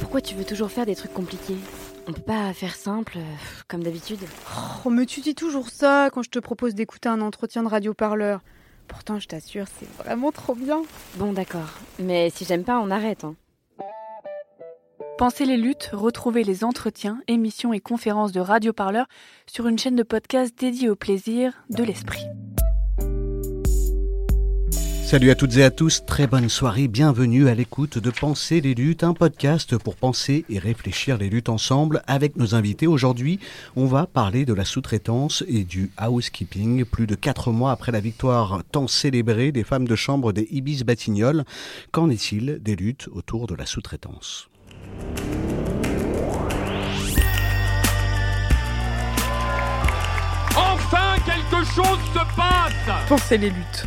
Pourquoi tu veux toujours faire des trucs compliqués On peut pas faire simple, euh, comme d'habitude Oh, mais tu dis toujours ça quand je te propose d'écouter un entretien de radio-parleur. Pourtant, je t'assure, c'est vraiment trop bien. Bon, d'accord. Mais si j'aime pas, on arrête. Hein. Pensez les luttes, retrouvez les entretiens, émissions et conférences de radio-parleur sur une chaîne de podcast dédiée au plaisir de l'esprit. Salut à toutes et à tous, très bonne soirée, bienvenue à l'écoute de Penser les luttes, un podcast pour penser et réfléchir les luttes ensemble avec nos invités. Aujourd'hui, on va parler de la sous-traitance et du housekeeping. Plus de quatre mois après la victoire tant célébrée des femmes de chambre des Ibis Batignolles, qu'en est-il des luttes autour de la sous-traitance? Enfin, quelque chose se passe Pensez les luttes.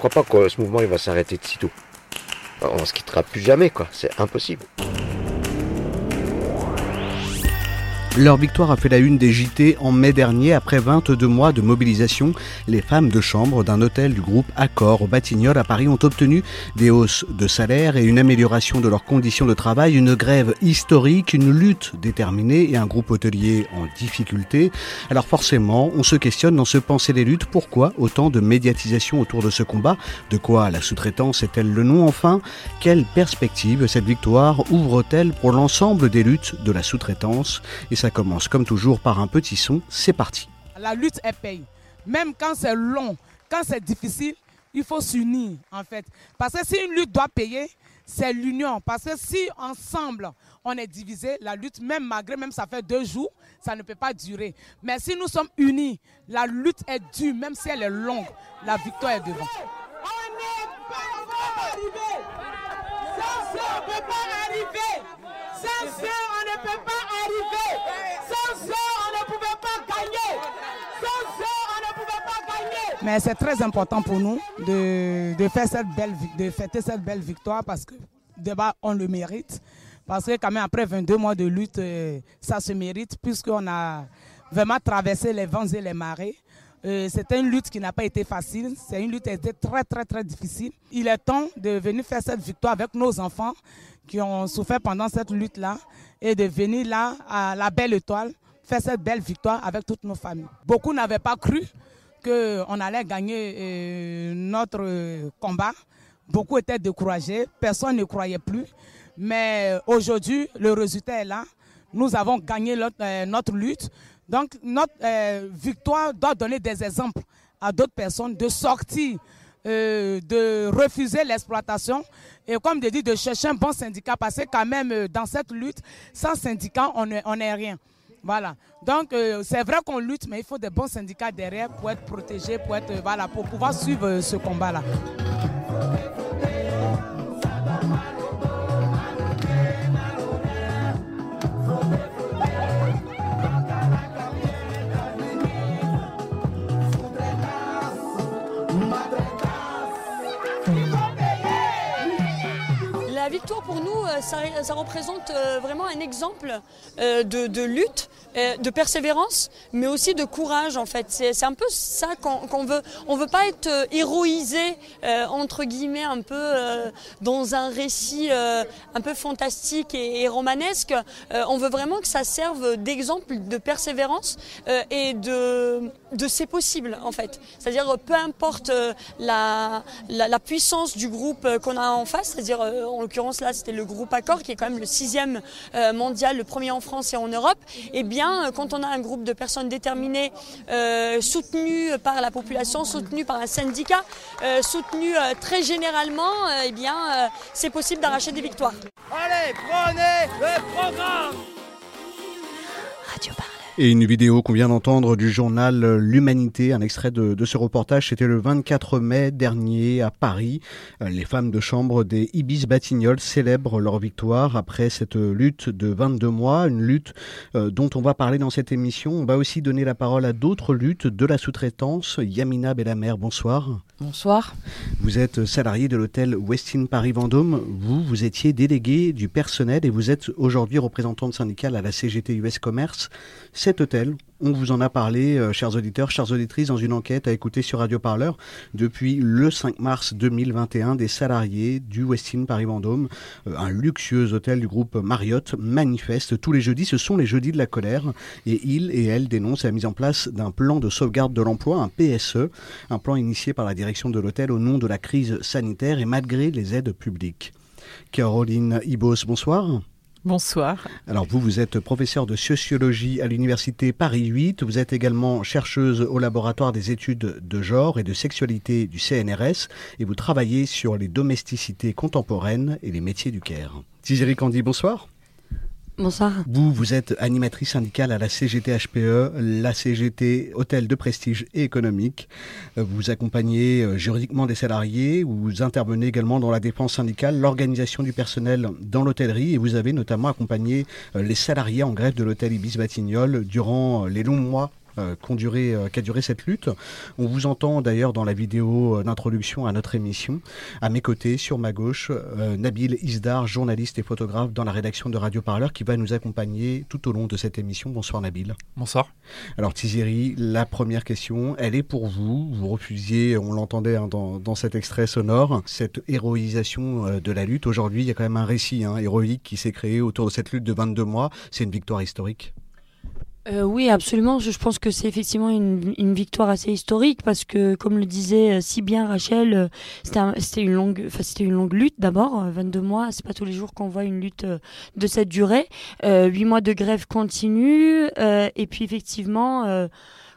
Je crois pas que ce mouvement il va s'arrêter de sitôt. On se quittera plus jamais, quoi. C'est impossible. Leur victoire a fait la une des JT en mai dernier après 22 mois de mobilisation. Les femmes de chambre d'un hôtel du groupe Accor au Batignolles à Paris ont obtenu des hausses de salaire et une amélioration de leurs conditions de travail, une grève historique, une lutte déterminée et un groupe hôtelier en difficulté. Alors forcément, on se questionne dans ce penser les luttes, pourquoi autant de médiatisation autour de ce combat? De quoi la sous-traitance est-elle le nom? Enfin Quelle perspective cette victoire ouvre-t-elle pour l'ensemble des luttes de la sous-traitance? Et ça commence comme toujours par un petit son, c'est parti. La lutte est paye. Même quand c'est long, quand c'est difficile, il faut s'unir en fait. Parce que si une lutte doit payer, c'est l'union. Parce que si ensemble on est divisé, la lutte, même malgré même ça fait deux jours, ça ne peut pas durer. Mais si nous sommes unis, la lutte est dure, même si elle est longue, la victoire est devant. On n'est pas arrivé. Sans ça, on ne peut pas arriver. Sans ça, on ne peut pas arriver. Sans ça, on ne pouvait pas gagner. Sans ça, on ne pouvait pas gagner. Mais c'est très important pour nous de, de faire cette belle, de fêter cette belle victoire parce que débat, on le mérite. Parce que quand même, après 22 mois de lutte, euh, ça se mérite puisqu'on a vraiment traversé les vents et les marées. Euh, C'était une lutte qui n'a pas été facile. C'est une lutte qui a été très, très, très difficile. Il est temps de venir faire cette victoire avec nos enfants qui ont souffert pendant cette lutte-là et de venir là à la belle étoile faire cette belle victoire avec toutes nos familles. Beaucoup n'avaient pas cru qu'on allait gagner euh, notre combat. Beaucoup étaient découragés, personne ne croyait plus. Mais aujourd'hui, le résultat est là. Nous avons gagné euh, notre lutte. Donc, notre euh, victoire doit donner des exemples à d'autres personnes de sortir, euh, de refuser l'exploitation et comme je dis, de chercher un bon syndicat parce que quand même, euh, dans cette lutte, sans syndicat, on n'est rien. Voilà. Donc, c'est vrai qu'on lutte, mais il faut des bons syndicats derrière pour être protégés, pour, être, pour pouvoir suivre ce combat-là. Pour nous, euh, ça, représente euh, vraiment un exemple euh, de, lutte, de persévérance, mais aussi de courage en fait. C'est un peu ça qu'on veut. On veut pas être héroïsé entre guillemets un peu dans un récit un peu fantastique et, romanesque. On veut vraiment que ça serve d'exemple de persévérance et de de c'est possible en fait. C'est-à-dire peu importe la, la, la puissance du groupe qu'on a en face, c'est-à-dire en l'occurrence là c'était le groupe Accor qui est quand même le sixième euh, mondial, le premier en France et en Europe. Et bien euh, quand on a un groupe de personnes déterminées, euh, soutenues par la population, soutenues par un syndicat, soutenues très généralement, euh, eh bien c'est possible d'arracher des victoires. Allez, prenez le programme Radio Parleur. Et une vidéo qu'on vient d'entendre du journal L'Humanité, un extrait de, ce reportage, c'était le 24 mai dernier à Paris. Les femmes de chambre des Ibis Batignolles célèbrent leur victoire après cette lutte de 22 mois, une lutte euh, dont on va parler dans cette émission. On va aussi donner la parole à d'autres luttes de la sous-traitance. Yamina Bellamer, bonsoir. Bonsoir. Vous êtes salarié de l'hôtel Westin Paris Vendôme. Vous, vous étiez délégué du personnel et vous êtes aujourd'hui représentante syndicale à la CGT US Commerce. Cet hôtel, on vous en a parlé, euh, chers auditeurs, chères auditrices, dans une enquête à écouter sur Radio Parleur. Depuis le 5 mars 2021, des salariés du Westin Paris-Vendôme, euh, un luxueux hôtel du groupe Marriott, manifestent tous les jeudis. Ce sont les jeudis de la colère. Et ils et elles dénoncent la mise en place d'un plan de sauvegarde de l'emploi, un PSE, un plan initié par la direction de l'hôtel au nom de la crise sanitaire et malgré les aides publiques. Caroline Ibos, bonsoir. Bonsoir. Alors vous, vous êtes professeur de sociologie à l'université Paris 8. Vous êtes également chercheuse au laboratoire des études de genre et de sexualité du CNRS et vous travaillez sur les domesticités contemporaines et les métiers du Caire. Thierry Candy, bonsoir. Bonsoir. Vous, vous êtes animatrice syndicale à la CGT HPE, la CGT Hôtel de Prestige et Économique. Vous accompagnez euh, juridiquement des salariés, vous intervenez également dans la défense syndicale, l'organisation du personnel dans l'hôtellerie et vous avez notamment accompagné euh, les salariés en grève de l'hôtel Ibis Batignolles durant euh, les longs mois euh, euh, qu'a duré, cette lutte. On vous entend d'ailleurs dans la vidéo euh, d'introduction à notre émission. À mes côtés, sur ma gauche, Nabil Isdar, journaliste et photographe dans la rédaction de Radio Parleur, qui va nous accompagner tout au long de cette émission. Bonsoir Nabil. Bonsoir. Alors Tiziri, la première question, elle est pour vous. Vous refusiez, on l'entendait hein, dans, cet extrait sonore, cette héroïsation de la lutte. Aujourd'hui, il y a quand même un récit hein, héroïque qui s'est créé autour de cette lutte de 22 mois. C'est une victoire historique. Euh, oui, absolument. Je, pense que c'est effectivement une, victoire assez historique parce que, comme le disait euh, si bien Rachel, euh, c'était une longue, c'était une longue lutte d'abord. 22 mois, c'est pas tous les jours qu'on voit une lutte de cette durée. Euh, 8 mois de grève continue et puis effectivement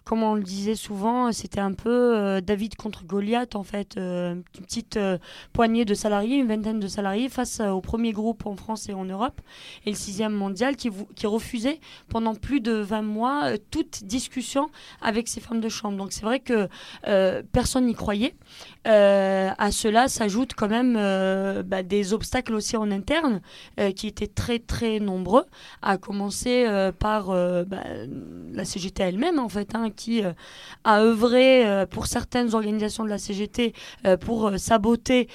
comme on le disait souvent, c'était un peu euh, David contre Goliath, en fait. Euh, une petite euh, poignée de salariés, une vingtaine de salariés face au premier groupe en France et en Europe, et le sixième mondial qui, refusait pendant plus de 20 mois toute discussion avec ces femmes de chambre. Donc c'est vrai que personne n'y croyait. à cela s'ajoutent quand même bah, des obstacles aussi en interne qui étaient très très nombreux, à commencer par bah, la CGT elle-même, en fait, hein, qui euh, a œuvré euh, pour certaines organisations de la CGT euh, pour saboter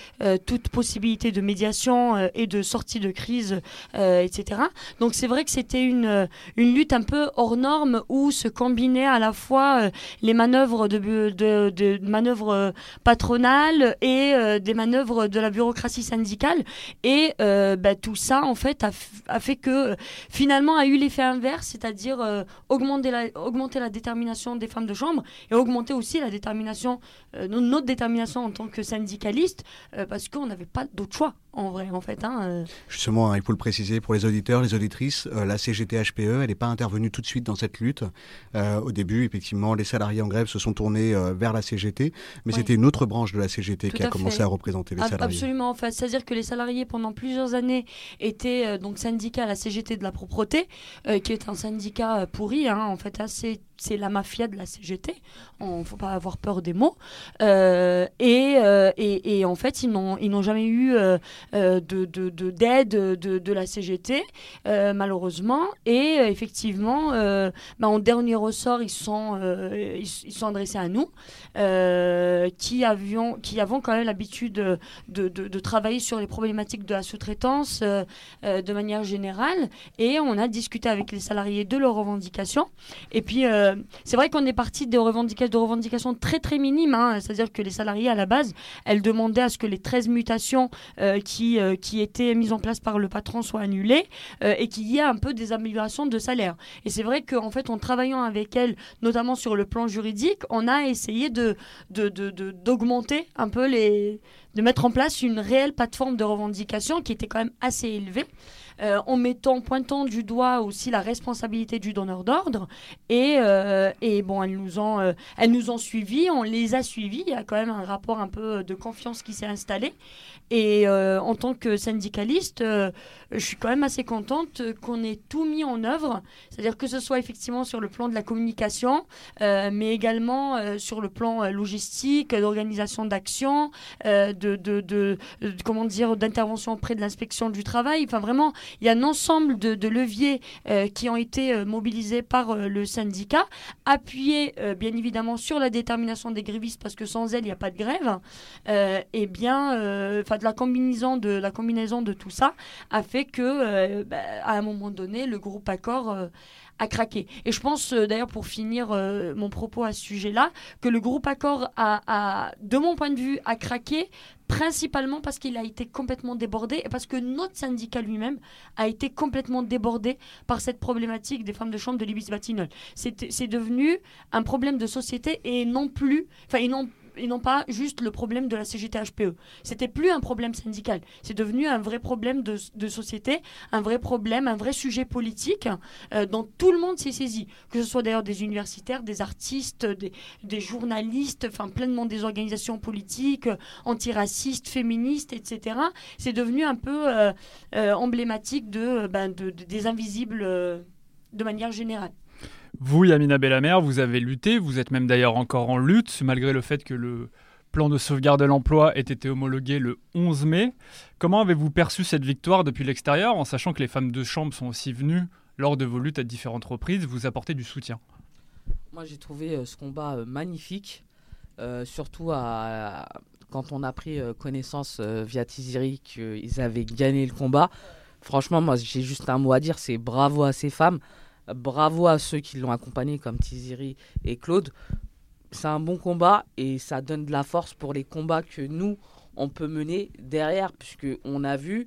toute possibilité de médiation et de sortie de crise, etc. Donc c'est vrai que c'était une, une lutte un peu hors norme où se combinaient à la fois les manœuvres de, manœuvres patronales et des manœuvres de la bureaucratie syndicale et bah, tout ça en fait a, a, fait que finalement a eu l'effet inverse, c'est-à-dire augmenter, la, augmenter la détermination des femmes de chambre et augmenter aussi la détermination, euh, notre détermination en tant que syndicaliste, euh, parce qu'on n'avait pas d'autre choix en vrai, en fait. Hein, euh. Justement, hein, il faut le préciser pour les auditeurs, les auditrices, la CGT-HPE, elle n'est pas intervenue tout de suite dans cette lutte. au début, effectivement, les salariés en grève se sont tournés vers la CGT, mais c'était une autre branche de la CGT qui a commencé à représenter les salariés. Absolument, en fait. C'est-à-dire que les salariés, pendant plusieurs années, étaient donc syndicats à la CGT de la propreté, qui est un syndicat pourri, hein, en fait, assez c'est la mafia de la CGT. Il ne faut pas avoir peur des mots. Euh, euh, et, et, en fait, ils n'ont, ils n'ont jamais eu euh, de, de, d'aide de, la CGT, malheureusement. Et effectivement, bah, en dernier ressort, ils sont, ils, sont adressés à nous, qui, avions, qui avons quand même l'habitude de, de, travailler sur les problématiques de la sous-traitance de manière générale. Et on a discuté avec les salariés de leurs revendications. Et puis, euh, c'est vrai qu'on est parti de revendications, de revendications très très minimes, hein. c'est-à-dire que les salariés à la base, elles demandaient à ce que les 13 mutations euh, qui, euh, qui étaient mises en place par le patron soient annulées et qu'il y ait un peu des améliorations de salaire. Et c'est vrai qu'en fait, en travaillant avec elles, notamment sur le plan juridique, on a essayé de, d'augmenter un peu les de mettre en place une réelle plateforme de revendication qui était quand même assez élevée. En mettant, pointant du doigt aussi la responsabilité du donneur d'ordre. Et, et bon, elles nous, ont, elles nous ont suivis, on les a suivis. Il y a quand même un rapport un peu de confiance qui s'est installé. Et en tant que syndicaliste, je suis quand même assez contente qu'on ait tout mis en œuvre. C'est-à-dire que ce soit effectivement sur le plan de la communication, mais également sur le plan logistique, d'organisation d'action, de, de, de, comment dire, d'intervention auprès de l'inspection du travail. Enfin, vraiment, il y a un ensemble de, leviers qui ont été mobilisés par le syndicat, appuyés bien évidemment sur la détermination des grévistes, parce que sans elle, il n'y a pas de grève. et bien, enfin, de la combinaison de la combinaison de tout ça a fait que, bah, à un moment donné, le groupe Accord a craqué. Et je pense, euh, d'ailleurs, pour finir euh, mon propos à ce sujet-là, que le groupe Accord a, de mon point de vue, a craqué principalement parce qu'il a été complètement débordé et parce que notre syndicat lui-même a été complètement débordé par cette problématique des femmes de chambre de l'Ibis Batignolles. C'est devenu un problème de société et non plus, et non pas juste le problème de la CGT-HPE. C'était plus un problème syndical, c'est devenu un vrai problème de, société, un vrai problème, un vrai sujet politique euh, dont tout le monde s'est saisi, que ce soit d'ailleurs des universitaires, des artistes, des, journalistes, enfin pleinement des organisations politiques, antiracistes, féministes, etc. C'est devenu un peu euh, euh, emblématique de, ben, des invisibles de manière générale. Vous, Yamina Bellamer, vous avez lutté, vous êtes même d'ailleurs encore en lutte, malgré le fait que le plan de sauvegarde de l'emploi ait été homologué le 11 mai. Comment avez-vous perçu cette victoire depuis l'extérieur, en sachant que les femmes de chambre sont aussi venues, lors de vos luttes à différentes reprises, vous apporter du soutien? Moi, j'ai trouvé euh, ce combat euh, magnifique, euh, surtout quand on a pris connaissance via Tiziri qu'ils avaient gagné le combat. Franchement, moi, j'ai juste un mot à dire, c'est bravo à ces femmes. Bravo à ceux qui l'ont accompagné, comme Tiziri et Claude. C'est un bon combat et ça donne de la force pour les combats que nous, on peut mener derrière, puisque on a vu,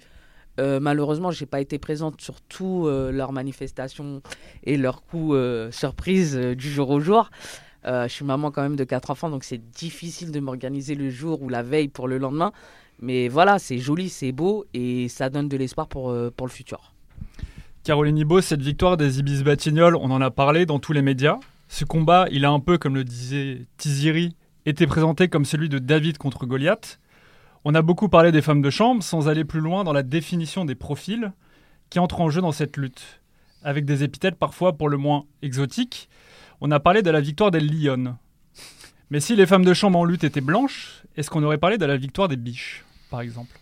euh, malheureusement, je n'ai pas été présente sur toutes euh, leurs manifestations et leurs coups euh, surprises du jour au jour. je suis maman quand même de quatre enfants, donc c'est difficile de m'organiser le jour ou la veille pour le lendemain. Mais voilà, c'est joli, c'est beau et ça donne de l'espoir pour, pour le futur. Caroline Ibo, cette victoire des Ibis Batignolles, on en a parlé dans tous les médias. Ce combat, il a un peu, comme le disait Tiziri, été présenté comme celui de David contre Goliath. On a beaucoup parlé des femmes de chambre sans aller plus loin dans la définition des profils qui entrent en jeu dans cette lutte, avec des épithètes parfois pour le moins exotiques. On a parlé de la victoire des Lyonnes. Mais si les femmes de chambre en lutte étaient blanches, est-ce qu'on aurait parlé de la victoire des biches, par exemple?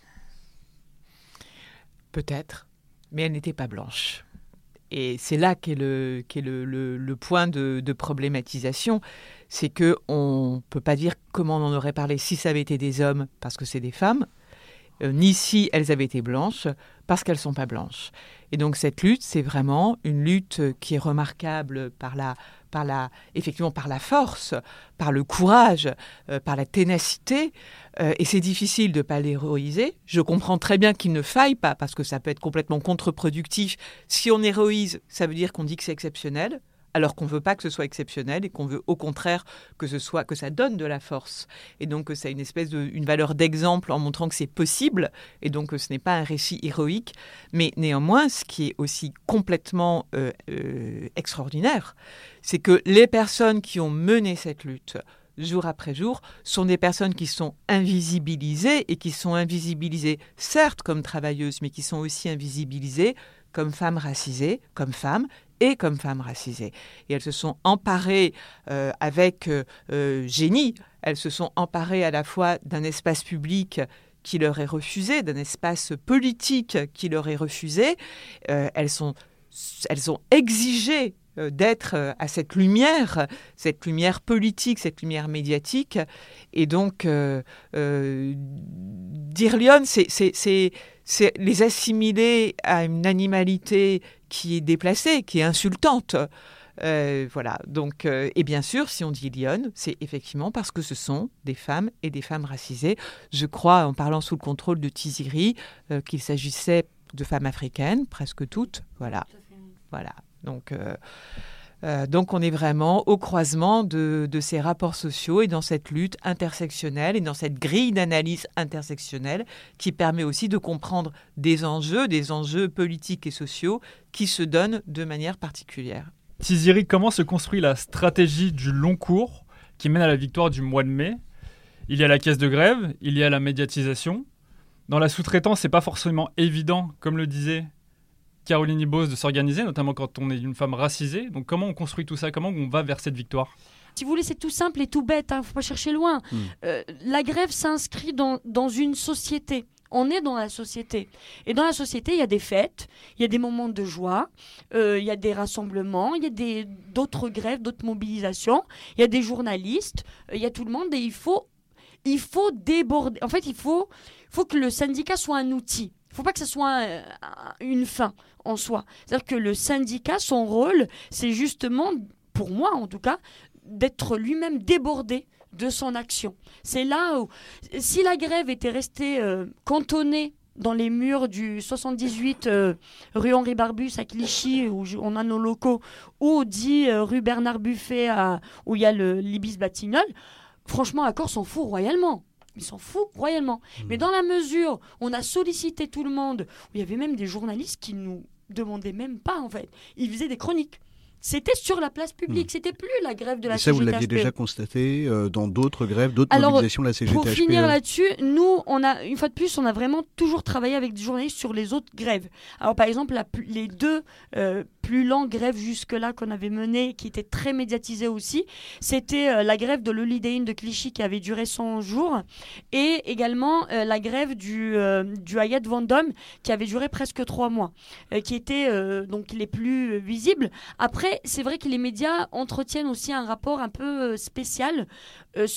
Peut-être mais elle n'était pas blanche. Et c'est là qu'est le, le, le, point de, problématisation, c'est que on peut pas dire comment on en aurait parlé si ça avait été des hommes parce que c'est des femmes, euh, ni si elles avaient été blanches parce qu'elles sont pas blanches. Et donc cette lutte, c'est vraiment une lutte qui est remarquable par la par la, effectivement par la force, par le courage, euh, par la ténacité. Euh, et c'est difficile de ne pas l'héroïser. Je comprends très bien qu'il ne faille pas, parce que ça peut être complètement contre-productif. Si on héroïse, ça veut dire qu'on dit que c'est exceptionnel alors qu'on ne veut pas que ce soit exceptionnel et qu'on veut au contraire que ce soit que ça donne de la force. Et donc que ça a une espèce de une valeur d'exemple en montrant que c'est possible et donc que ce n'est pas un récit héroïque. Mais néanmoins ce qui est aussi complètement euh, euh, extraordinaire c'est que les personnes qui ont mené cette lutte jour après jour, sont des personnes qui sont invisibilisées et qui sont invisibilisées certes comme travailleuses, mais qui sont aussi invisibilisées comme femmes racisées, comme femmes, et comme femmes racisées. Et elles se sont emparées euh, avec euh, euh, génie, elles se sont emparées à la fois d'un espace public qui leur est refusé, d'un espace politique qui leur est refusé. elles, sont, elles ont exigé d'être à cette lumière, cette lumière politique, cette lumière médiatique. Et donc, dire Lyon, c'est les assimiler à une animalité qui est déplacée, qui est insultante. Euh, voilà. Donc, euh, et bien sûr, si on dit Lyon, c'est effectivement parce que ce sont des femmes et des femmes racisées. Je crois, en parlant sous le contrôle de Tiziri, euh, qu'il s'agissait de femmes africaines, presque toutes. Voilà. Voilà. Donc, Euh, donc on est vraiment au croisement de, ces rapports sociaux et dans cette lutte intersectionnelle et dans cette grille d'analyse intersectionnelle qui permet aussi de comprendre des enjeux, des enjeux politiques et sociaux qui se donnent de manière particulière. Tiziri, comment se construit la stratégie du long cours qui mène à la victoire du mois de mai? Il y a la caisse de grève, il y a la médiatisation. Dans la sous-traitance, c'est pas forcément évident, comme le disait Caroline Ibos de s'organiser, notamment quand on est une femme racisée. Donc comment on construit tout ça? Comment on va vers cette victoire? Si vous voulez, c'est tout simple et tout bête, il hein, ne faut pas chercher loin. Hmm. Euh, la grève s'inscrit dans, dans une société. On est dans la société. Et dans la société, il y a des fêtes, il y a des moments de joie, euh, il y a des rassemblements, il y a d'autres grèves, d'autres mobilisations, il y a des journalistes, euh, il y a tout le monde et il faut, il faut déborder. En fait, il faut, faut que le syndicat soit un outil faut pas que ce soit euh, une fin en soi. C'est-à-dire que le syndicat, son rôle, c'est justement, pour moi en tout cas, d'être lui-même débordé de son action. C'est là où, si la grève était restée euh, cantonnée dans les murs du 78 euh, rue Henri Barbus à Clichy, où on a nos locaux, ou dit rue Bernard Buffet, où il y a le l'Ibis Batignolles, franchement, Accord s'en fout royalement il s'en fout royalement. Hmm. Mais dans la mesure où on a sollicité tout le monde, où il y avait même des journalistes qui nous demandaient même pas en fait, ils faisaient des chroniques. C'était sur la place publique, hmm. c'était plus la grève de la Et ça, vous l'aviez déjà constaté euh, dans d'autres grèves, d'autres mobilisations de la CGTHP Pour finir là-dessus, nous, on a, une fois de plus, on a vraiment toujours travaillé avec des journalistes sur les autres grèves. Alors, par exemple, les deux euh, plus longues grèves jusque-là qu'on avait menées, qui étaient très médiatisées aussi, c'était euh, la grève de l'Holiday de Clichy qui avait duré 100 jours, et également la grève du, du Hayat Vendôme qui avait duré presque 3 mois, qui étaient donc les plus visibles. Après, c'est vrai que les médias entretiennent aussi un rapport un peu euh, spécial euh,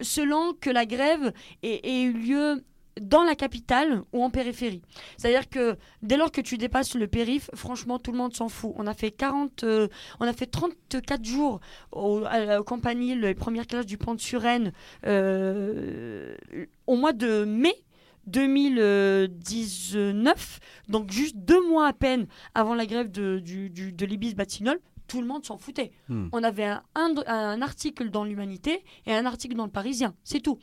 selon que la grève ait, eu lieu dans la capitale ou en périphérie. C'est-à-dire que dès lors que tu dépasses le périph, franchement, tout le monde s'en fout. On a fait 40, euh, on a fait 34 jours au, à la compagnie, les premières classes du Pont de Suresnes, au mois de mai 2019, donc juste deux mois à peine avant la grève de, du, de l'Ibis Batignolles, tout le monde s'en foutait. Hmm. On avait un, un, article dans l'Humanité et un article dans le Parisien, c'est tout.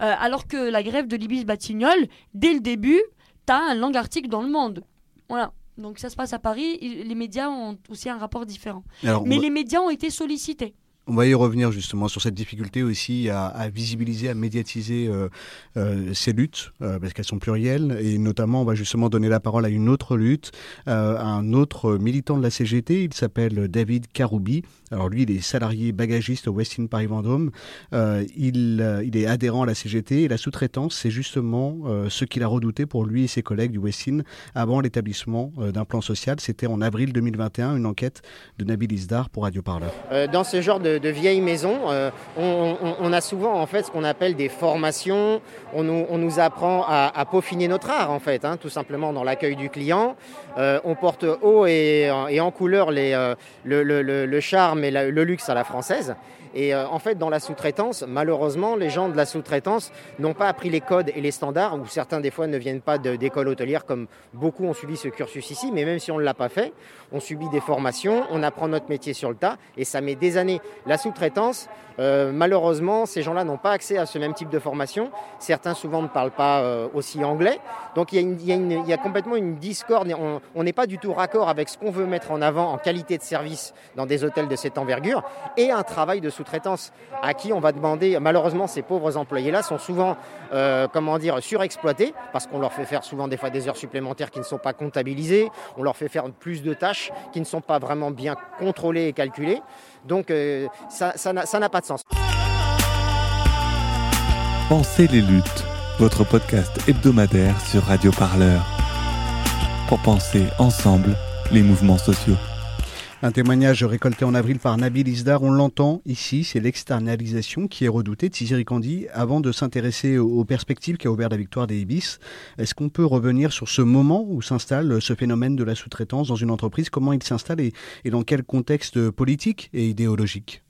Euh, alors que la grève de l'Ibis Batignolles, dès le début, tu as un long article dans le Monde. Voilà. Donc ça se passe à Paris, les médias ont aussi un rapport différent. Mais les médias ont été sollicités. On va y revenir justement sur cette difficulté aussi à, visibiliser, à médiatiser euh, euh, ces luttes, euh, parce qu'elles sont plurielles, et notamment on va justement donner la parole à une autre lutte, à un autre militant de la CGT, il s'appelle David Karoubi. Alors lui, il est salarié bagagiste au Westin Paris-Vendôme, il, il, est adhérent à la CGT, et la sous-traitance, c'est justement ce qu'il a redouté pour lui et ses collègues du Westin avant l'établissement d'un plan social. C'était en avril 2021, une enquête de Nabil Isdar pour Radio Parleur. dans ce genre de de, vieilles maisons, euh, on, a souvent en fait ce qu'on appelle des formations. On nous, apprend à, peaufiner notre art en fait, hein, tout simplement dans l'accueil du client. Euh, on porte haut et, en couleur euh, le, charme et le luxe à la française. Et euh, en fait, dans la sous-traitance, malheureusement, les gens de la sous-traitance n'ont pas appris les codes et les standards, ou certains des fois ne viennent pas d'école hôtelière, comme beaucoup ont suivi ce cursus ici, mais même si on ne l'a pas fait, on subit des formations, on apprend notre métier sur le tas, et ça met des années. La sous-traitance, euh, malheureusement, ces gens-là n'ont pas accès à ce même type de formation. Certains souvent ne parlent pas euh, aussi anglais. Donc il y, a complètement une discorde. On n'est pas du tout raccord avec ce qu'on veut mettre en avant en qualité de service dans des hôtels de cette envergure et un travail de sous-traitance à qui on va demander. Malheureusement, ces pauvres employés-là sont souvent, euh, comment dire, surexploités parce qu'on leur fait faire souvent des fois des heures supplémentaires qui ne sont pas comptabilisées. On leur fait faire plus de tâches qui ne sont pas vraiment bien contrôlées et calculées. Donc euh, ça n'a pas de sens. Pensez les luttes, votre podcast hebdomadaire sur Radio Parleur. Pour penser ensemble les mouvements sociaux. Un témoignage récolté en avril par Nabil Isdar, on l'entend ici, c'est l'externalisation qui est redoutée. Thierry Candy, avant de s'intéresser aux perspectives qu'a ouvert la victoire des Ibis, est-ce qu'on peut revenir sur ce moment où s'installe ce phénomène de la sous-traitance dans une entreprise? Comment il s'installe et, dans quel contexte politique et idéologique?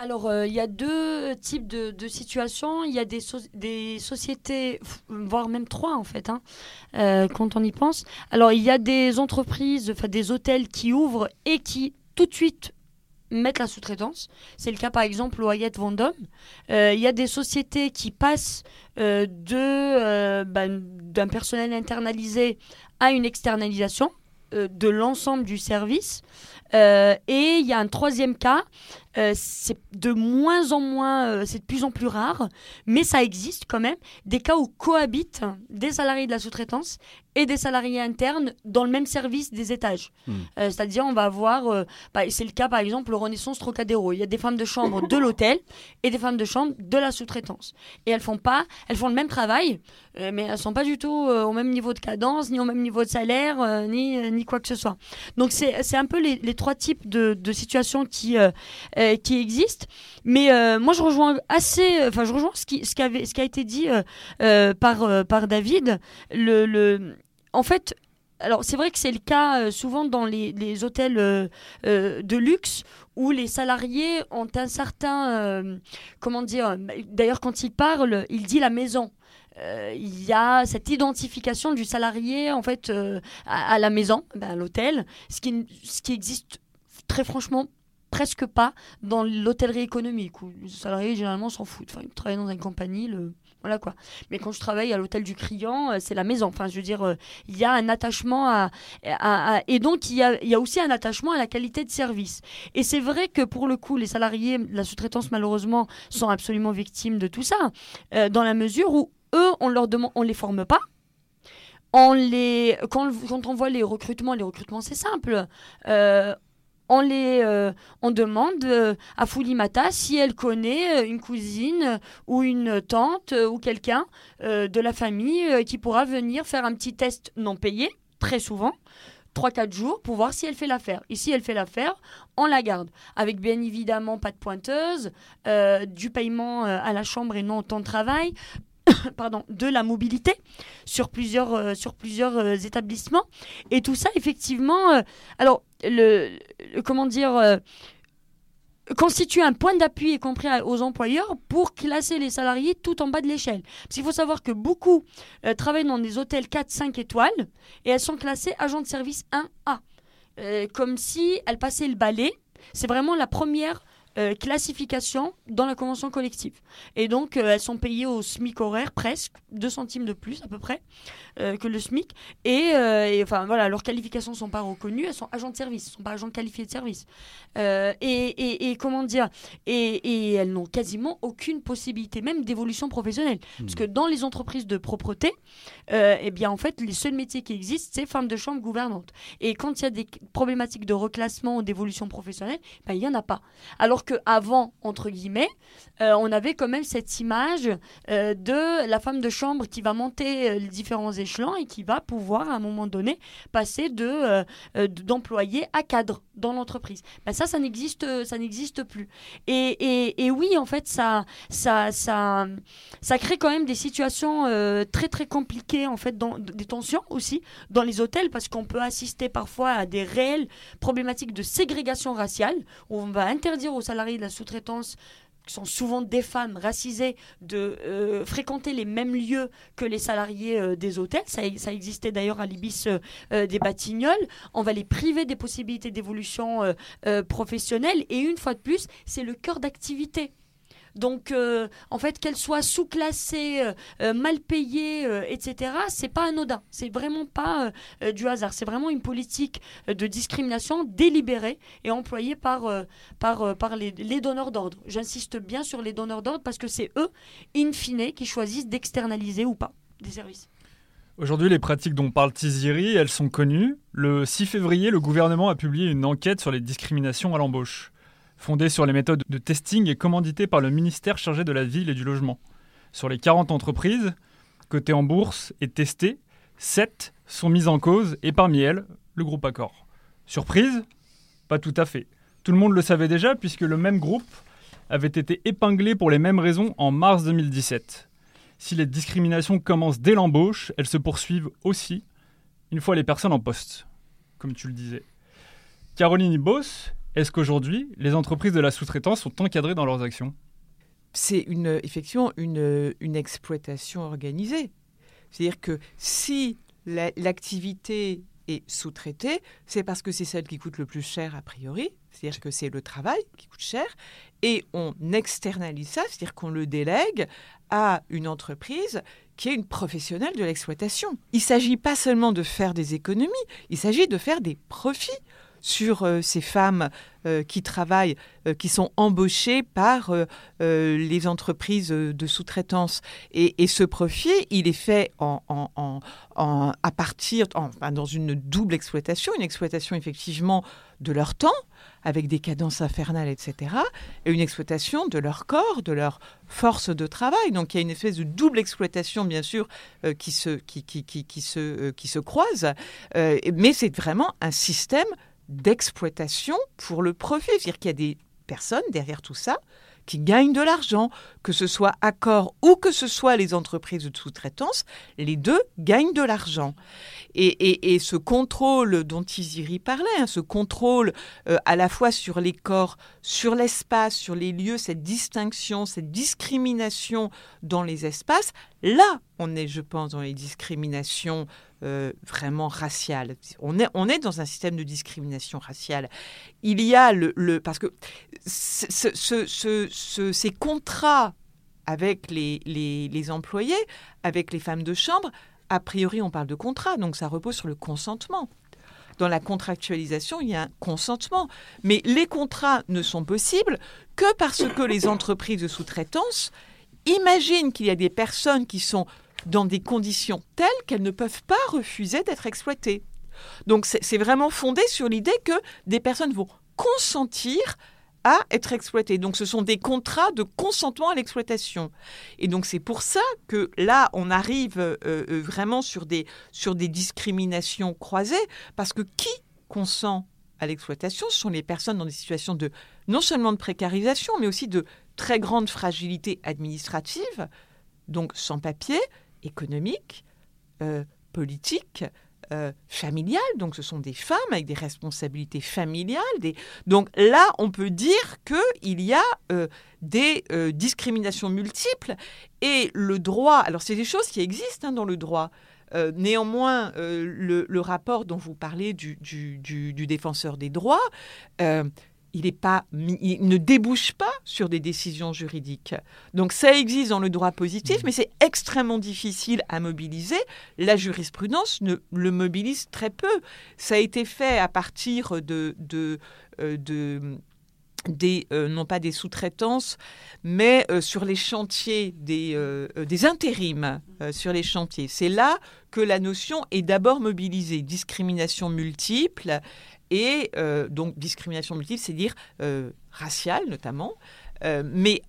Alors, euh, il y a deux types de, situations. Il y a des, sociétés, voire même trois en fait, hein, euh, quand on y pense. Alors, il y a des entreprises, des hôtels qui ouvrent et qui tout de suite mettre la sous-traitance. C'est le cas par exemple au Hyatt Vendôme. Il y a des sociétés qui passent euh, de ben, d'un personnel internalisé à une externalisation de l'ensemble du service. et il y a un troisième cas, c'est de moins en moins, c'est de plus en plus rare, mais ça existe quand même, des cas où cohabitent des salariés de la sous-traitance et des salariés internes dans le même service des étages. Hmm. Euh, c'est-à-dire, on va avoir, euh, bah, c'est le cas par exemple, le Renaissance Trocadéro. Il y a des femmes de chambre de l'hôtel et des femmes de chambre de la sous-traitance. Et elles font pas, elles font le même travail, euh, mais elles sont pas du tout au même niveau de cadence, ni au même niveau de salaire, ni, ni quoi que ce soit. Donc c'est un peu les, les, trois types de, de situations qui, qui existent. Mais moi, je rejoins assez, enfin, je rejoins ce qui, ce qui, avait, ce qui a été dit par, par David. Le, le, en fait, alors c'est vrai que c'est le cas euh, souvent dans les, hôtels euh, euh, de luxe où les salariés ont un certain, comment dire, d'ailleurs quand il parle, il dit la maison. il y a cette identification du salarié en fait à, la maison, ben, à l'hôtel, ce qui, ce qui existe très franchement presque pas dans l'hôtellerie économique où les salariés généralement s'en foutent. Enfin, ils travaillent dans une compagnie, le voilà quoi. Mais quand je travaille à l'hôtel du Criant, euh, c'est la maison. Enfin, je veux dire, euh, il y a un attachement à, et donc il y, a, aussi un attachement à la qualité de service. Et c'est vrai que pour le coup, les salariés de la sous-traitance malheureusement sont absolument victimes de tout ça, euh, dans la mesure où eux, on leur demande, on les forme pas. On les, quand on voit les recrutements, les recrutements c'est simple on les euh, on demande euh, à Foulimata si elle connaît euh, une cousine ou une tante ou quelqu'un de la famille qui pourra venir faire un petit test non payé très souvent 3-4 jours pour voir si elle fait l'affaire. Et si elle fait l'affaire, on la garde. Avec bien évidemment pas de pointeuse, du paiement à la chambre et non au temps de travail, de la mobilité sur plusieurs, euh, sur plusieurs euh, établissements. Et tout ça, effectivement, euh, alors, le, comment dire, constitue un point d'appui, y compris aux employeurs, pour classer les salariés tout en bas de l'échelle. Parce qu'il faut savoir que beaucoup travaillent dans des hôtels 4-5 étoiles et elles sont classées agents de service 1A. comme si elles passaient le balai. C'est vraiment la première euh, classification dans la convention collective. Et donc, euh, elles sont payées au SMIC horaire, presque, 2 centimes de plus à peu près euh, que le SMIC. Et, enfin, voilà, leurs qualifications ne sont pas reconnues, elles sont agents de service, elles ne sont pas agents qualifiés de service. Et, et, comment dire et, elles n'ont quasiment aucune possibilité, même d'évolution professionnelle. Hmm. Parce que dans les entreprises de propreté, eh bien, en fait, les seuls métiers qui existent, c'est femme de chambre gouvernante. Et quand il y a des problématiques de reclassement ou d'évolution professionnelle, ben, il n'y en a pas. Alors avant entre guillemets, euh, on avait quand même cette image euh, de la femme de chambre qui va monter euh, les différents échelons et qui va pouvoir à un moment donné passer de d'employé à cadre dans l'entreprise. Ben ça, ça n'existe, ça n'existe plus. Et, et, oui, en fait, ça, ça, ça, ça crée quand même des situations très très compliquées en fait, dans, des tensions aussi dans les hôtels parce qu'on peut assister parfois à des réelles problématiques de ségrégation raciale où on va interdire aux salariés de la sous-traitance qui sont souvent des femmes racisées, de euh, fréquenter les mêmes lieux que les salariés euh, des hôtels. Ça, ça existait d'ailleurs à l'Ibis euh, des Batignolles. On va les priver des possibilités d'évolution professionnelle. Et une fois de plus, c'est le cœur d'activité donc, euh, en fait, qu'elle soit sous-classée, euh, euh, mal payée, etc., c'est pas anodin. C'est vraiment pas du hasard. C'est vraiment une politique de discrimination délibérée et employée par, par, par les, les donneurs d'ordre. J'insiste bien sur les donneurs d'ordre parce que c'est eux, in fine, qui choisissent d'externaliser ou pas des services. Aujourd'hui, les pratiques dont parle Tiziri, elles sont connues. Le 6 février, le gouvernement a publié une enquête sur les discriminations à l'embauche fondée sur les méthodes de testing et commanditée par le ministère chargé de la ville et du logement. Sur les 40 entreprises cotées en bourse et testées, 7 sont mises en cause et parmi elles, le groupe Accor. Surprise Pas tout à fait. Tout le monde le savait déjà puisque le même groupe avait été épinglé pour les mêmes raisons en mars 2017. Si les discriminations commencent dès l'embauche, elles se poursuivent aussi une fois les personnes en poste, comme tu le disais. Caroline Ibos Est-ce qu'aujourd'hui, les entreprises de la sous-traitance sont encadrées dans leurs actions? C'est une, effectivement une, une exploitation organisée. C'est-à-dire que si l'activité est sous-traitée, c'est parce que c'est celle qui coûte le plus cher a priori, c'est-à-dire que c'est le travail qui coûte cher, et on externalise ça, c'est-à-dire qu'on le délègue à une entreprise qui est une professionnelle de l'exploitation. Il ne s'agit pas seulement de faire des économies, il s'agit de faire des profits sur euh, ces femmes euh, qui travaillent, euh, qui sont embauchées par les entreprises de sous-traitance. Et, ce profit, il est fait à partir, dans une double exploitation, une exploitation effectivement de leur temps, avec des cadences infernales, etc., et une exploitation de leur corps, de leur force de travail. Donc il y a une espèce de double exploitation, bien sûr, qui, se, qui, se, qui se croise, mais c'est vraiment un système d'exploitation pour le profit. C'est-à-dire qu'il y a des personnes derrière tout ça qui gagnent de l'argent, que ce soit Accor ou que ce soit les entreprises de sous-traitance, les deux gagnent de l'argent. Et, ce contrôle dont Tiziri parlait, hein, ce contrôle euh, à la fois sur les corps, sur l'espace, sur les lieux, cette distinction, cette discrimination dans les espaces, là, on est, je pense, dans les discriminations euh, vraiment raciale. On est, on est dans un système de discrimination raciale. Il y a le... parce que ce, ce, ces contrats avec les, les, les, employés, avec les femmes de chambre, a priori on parle de contrat, donc ça repose sur le consentement. Dans la contractualisation, il y a un consentement. Mais les contrats ne sont possibles que parce que les entreprises de sous-traitance imaginent qu'il y a des personnes qui sont dans des conditions telles qu'elles ne peuvent pas refuser d'être exploitées. Donc c'est vraiment fondé sur l'idée que des personnes vont consentir à être exploitées. Donc ce sont des contrats de consentement à l'exploitation. Et donc c'est pour ça que là, on arrive euh, euh, vraiment sur des, sur des discriminations croisées, parce que qui consent à l'exploitation, ce sont les personnes dans des situations de non seulement de précarisation, mais aussi de très grande fragilité administrative, donc sans papier, économique, euh, politique, euh, familiale. Donc ce sont des femmes avec des responsabilités familiales. Donc là, on peut dire qu'il y a euh, des discriminations multiples et le droit, alors c'est des choses qui existent hein, dans le droit. néanmoins, le, rapport dont vous parlez du défenseur des droits, il, pas, ne débouche pas sur des décisions juridiques. Donc ça existe dans le droit positif, mmh. mais c'est extrêmement difficile à mobiliser. La jurisprudence ne, le mobilise très peu. Ça a été fait à partir de, de, euh, des, euh, non pas des sous-traitances, mais euh, sur les chantiers des, des intérims sur les chantiers. C'est là que la notion est d'abord mobilisée. Discrimination multiple, et euh, donc, discrimination multiple, c'est dire euh, raciale notamment. Euh, mais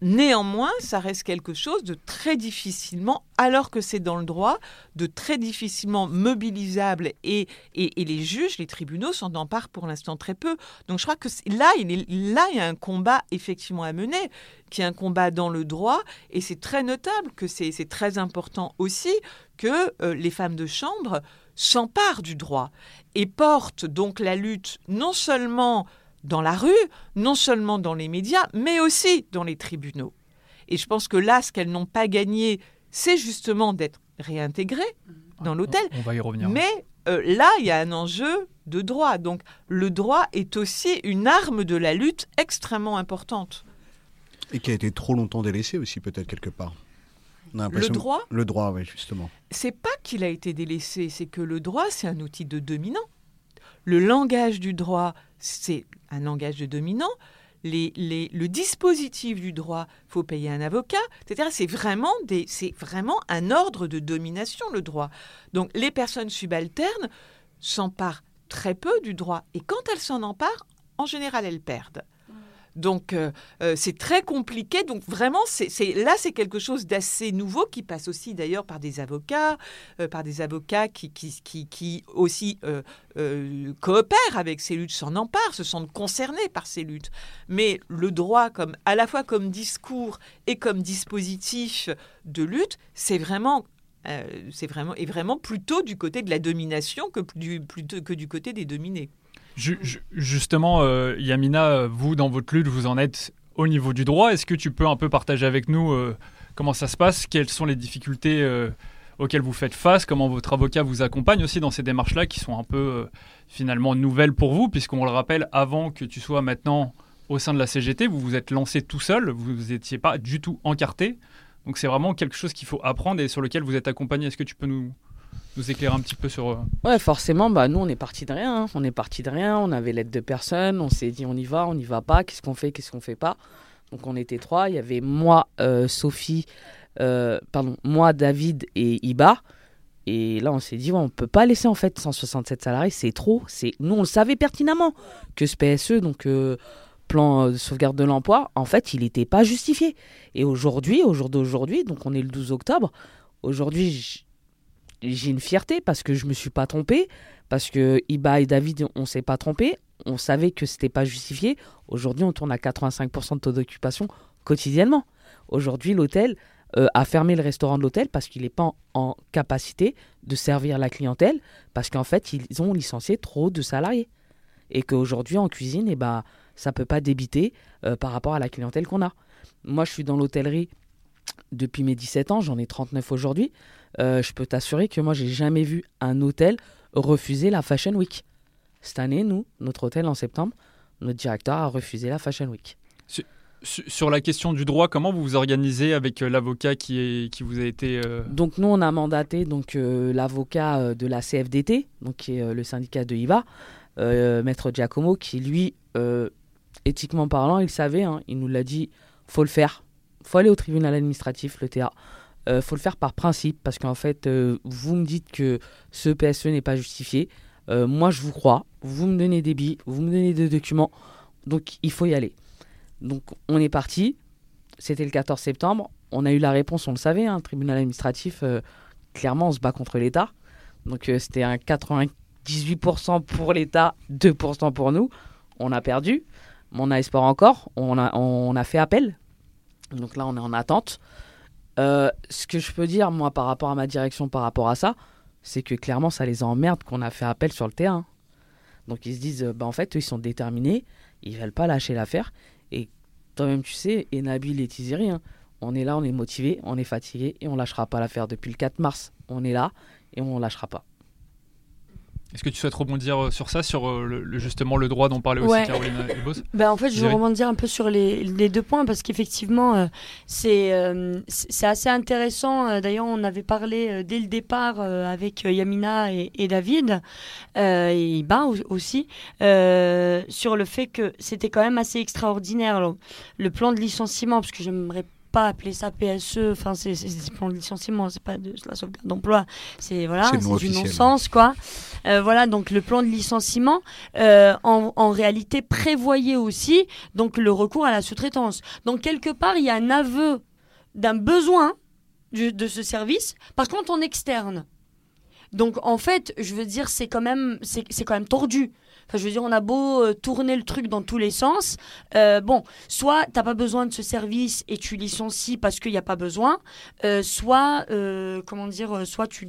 néanmoins, ça reste quelque chose de très difficilement, alors que c'est dans le droit, de très difficilement mobilisable. Et, et, les juges, les tribunaux s'en emparent pour l'instant très peu. Donc je crois que là il, est, là, il y a un combat effectivement à mener, qui est un combat dans le droit. Et c'est très notable que c'est très important aussi que les femmes de chambre s'emparent du droit et portent donc la lutte non seulement dans la rue, non seulement dans les médias, mais aussi dans les tribunaux. Et je pense que là, ce qu'elles n'ont pas gagné, c'est justement d'être réintégrées dans l'hôtel. On va y revenir. Mais euh, là, il y a un enjeu de droit. Donc le droit est aussi une arme de la lutte extrêmement importante. Et qui a été trop longtemps délaissée aussi, peut-être quelque part. Le droit Le droit, oui, justement. C'est pas qu'il a été délaissé, c'est que le droit, c'est un outil de dominant. Le langage du droit, c'est un langage de dominant. Les, les, le dispositif du droit, faut payer un avocat, etc. C'est vraiment, des, c'est vraiment un ordre de domination, le droit. Donc les personnes subalternes s'emparent très peu du droit. Et quand elles s'en emparent, en général, elles perdent. Donc euh, euh, c'est très compliqué. Donc vraiment, c'est, là c'est quelque chose d'assez nouveau qui passe aussi d'ailleurs par des avocats, euh, par des avocats qui, qui, aussi coopèrent avec ces luttes, s'en emparent, se sentent concernés par ces luttes. Mais le droit, comme à la fois comme discours et comme dispositif de lutte, c'est vraiment c'est vraiment, est vraiment plutôt du côté de la domination que du, plutôt que du côté des dominés. Justement, euh, Yamina, vous, dans votre lutte, vous en êtes au niveau du droit. Est-ce que tu peux un peu partager avec nous euh, comment ça se passe? Quelles sont les difficultés euh, auxquelles vous faites face? Comment votre avocat vous accompagne aussi dans ces démarches-là qui sont un peu finalement nouvelles pour vous, puisqu'on le rappelle, avant que tu sois maintenant au sein de la CGT, vous vous êtes lancé tout seul, vous n'étiez pas du tout encarté. Donc c'est vraiment quelque chose qu'il faut apprendre et sur lequel vous êtes accompagné. Est-ce que tu peux nous, nous éclairer un petit peu sur... Euh, ouais, forcément, bah, nous on est parti de rien. Hein. On est parti de rien, on avait l'aide de personne, on s'est dit on y va, on n'y va pas, qu'est-ce qu'on fait, qu'est-ce qu'on fait pas. Donc on était trois, il y avait moi, euh, Sophie, euh, pardon, moi, David et Iba. Et là, on s'est dit, ouais, on peut pas laisser en fait 167 salariés, c'est trop. C'est nous, on le savait pertinemment que ce PSE, donc plan de sauvegarde de l'emploi, en fait, il n'était pas justifié. Et aujourd'hui, au jour d'aujourd'hui, donc on est le 12 octobre, aujourd'hui, j'ai une fierté parce que je me suis pas trompé, parce que Iba et David, on s'est pas trompé, on savait que c'était pas justifié. Aujourd'hui, on tourne à 85% de taux d'occupation quotidiennement. Aujourd'hui, l'hôtel euh, a fermé le restaurant de l'hôtel parce qu'il n'est pas en, capacité de servir la clientèle, parce qu'en fait, ils ont licencié trop de salariés. Et qu'aujourd'hui, en cuisine, eh ben, ça peut pas débiter euh, par rapport à la clientèle qu'on a. Moi, je suis dans l'hôtellerie depuis mes 17 ans, j'en ai 39 aujourd'hui. Euh, je peux t'assurer que moi, j'ai jamais vu un hôtel refuser la Fashion Week. Cette année, nous, notre hôtel en septembre, notre directeur a refusé la Fashion Week. Sur, la question du droit, comment vous vous organisez avec euh, l'avocat qui, qui vous a été... Euh, donc nous, on a mandaté donc l'avocat de la CFDT, donc qui est le syndicat de IVA, Maître Giacomo, qui lui, éthiquement parlant, il savait, hein, il nous l'a dit, faut le faire, faut aller au tribunal administratif, le TA. Euh, faut le faire par principe parce qu'en fait, euh, vous me dites que ce PSE n'est pas justifié. Euh, moi, je vous crois. Vous me donnez des billes, vous me donnez des documents. Donc, il faut y aller. Donc, on est parti. C'était le 14 septembre. On a eu la réponse, on le savait, hein, tribunal administratif. clairement, on se bat contre l'État. Donc, c'était un 98% pour l'État, 2% pour nous. On a perdu. Mais on a espoir encore. On a fait appel. Donc là, on est en attente. Euh, ce que je peux dire, moi, par rapport à ma direction, par rapport à ça, c'est que clairement, ça les emmerde qu'on a fait appel sur le terrain. Donc ils se disent, bah, en fait, ils sont déterminés, ils veulent pas lâcher l'affaire. Et toi-même, tu sais, et et Tiziri, hein, on est là, on est motivé, on est fatigué et on lâchera pas l'affaire. Depuis le 4 mars, on est là et on lâchera pas. Est-ce que tu souhaites rebondir euh, sur ça, sur euh, le, justement le droit dont parlait aussi Caroline Elbos ben, En fait, je veux rebondir un peu sur les, les deux points parce qu'effectivement, euh, c'est c'est assez intéressant. D'ailleurs, on avait parlé dès le départ avec Yamina et, David, et Iba aussi, sur le fait que c'était quand même assez extraordinaire le, le plan de licenciement, parce que j'aimerais pas appeler ça PSE, enfin c'est des plans de licenciement, c'est pas de la sauvegarde d'emploi, c'est voilà, c'est du non-sens quoi. Euh, voilà, donc le plan de licenciement euh, en, en, réalité prévoyait aussi donc le recours à la sous-traitance. Donc quelque part il y a un aveu d'un besoin de ce service, par contre en externe. Donc en fait, je veux dire, c'est quand même, c'est quand même tordu. Enfin, je veux dire, on a beau euh, tourner le truc dans tous les sens. Euh, bon, soit t'as pas besoin de ce service et tu licencies parce qu'il n'y a pas besoin, euh, soit, comment dire, soit tu,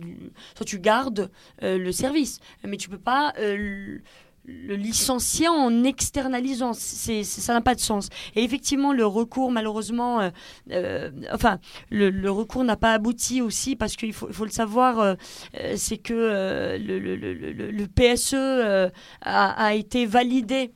soit tu gardes le service. Mais tu peux pas le licencier en externalisant. C'est, ça n'a pas de sens. Et effectivement, le recours, malheureusement, euh, euh, enfin, le, recours n'a pas abouti aussi parce qu'il faut, faut, le savoir, euh, c'est que le, le, PSE a, a, été validé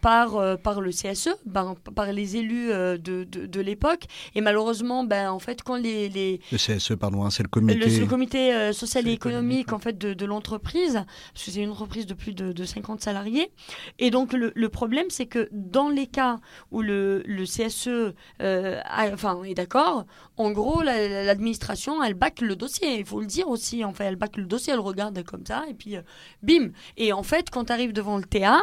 par, par le CSE, ben, par les élus de, de, de, l'époque. Et malheureusement, ben, en fait, quand les. les le CSE, pardon, hein, c'est le comité. Le, comité social et économique, en fait, de, de l'entreprise, parce que c'est une entreprise de plus de, de 50 salariés. Et donc le, problème, c'est que dans les cas où le, CSE euh, enfin, est d'accord, en gros, l'administration, elle bacle le dossier. Il faut le dire aussi. En fait, elle bacle le dossier, elle regarde comme ça, et puis euh, bim. Et en fait, quand tu arrives devant le TA,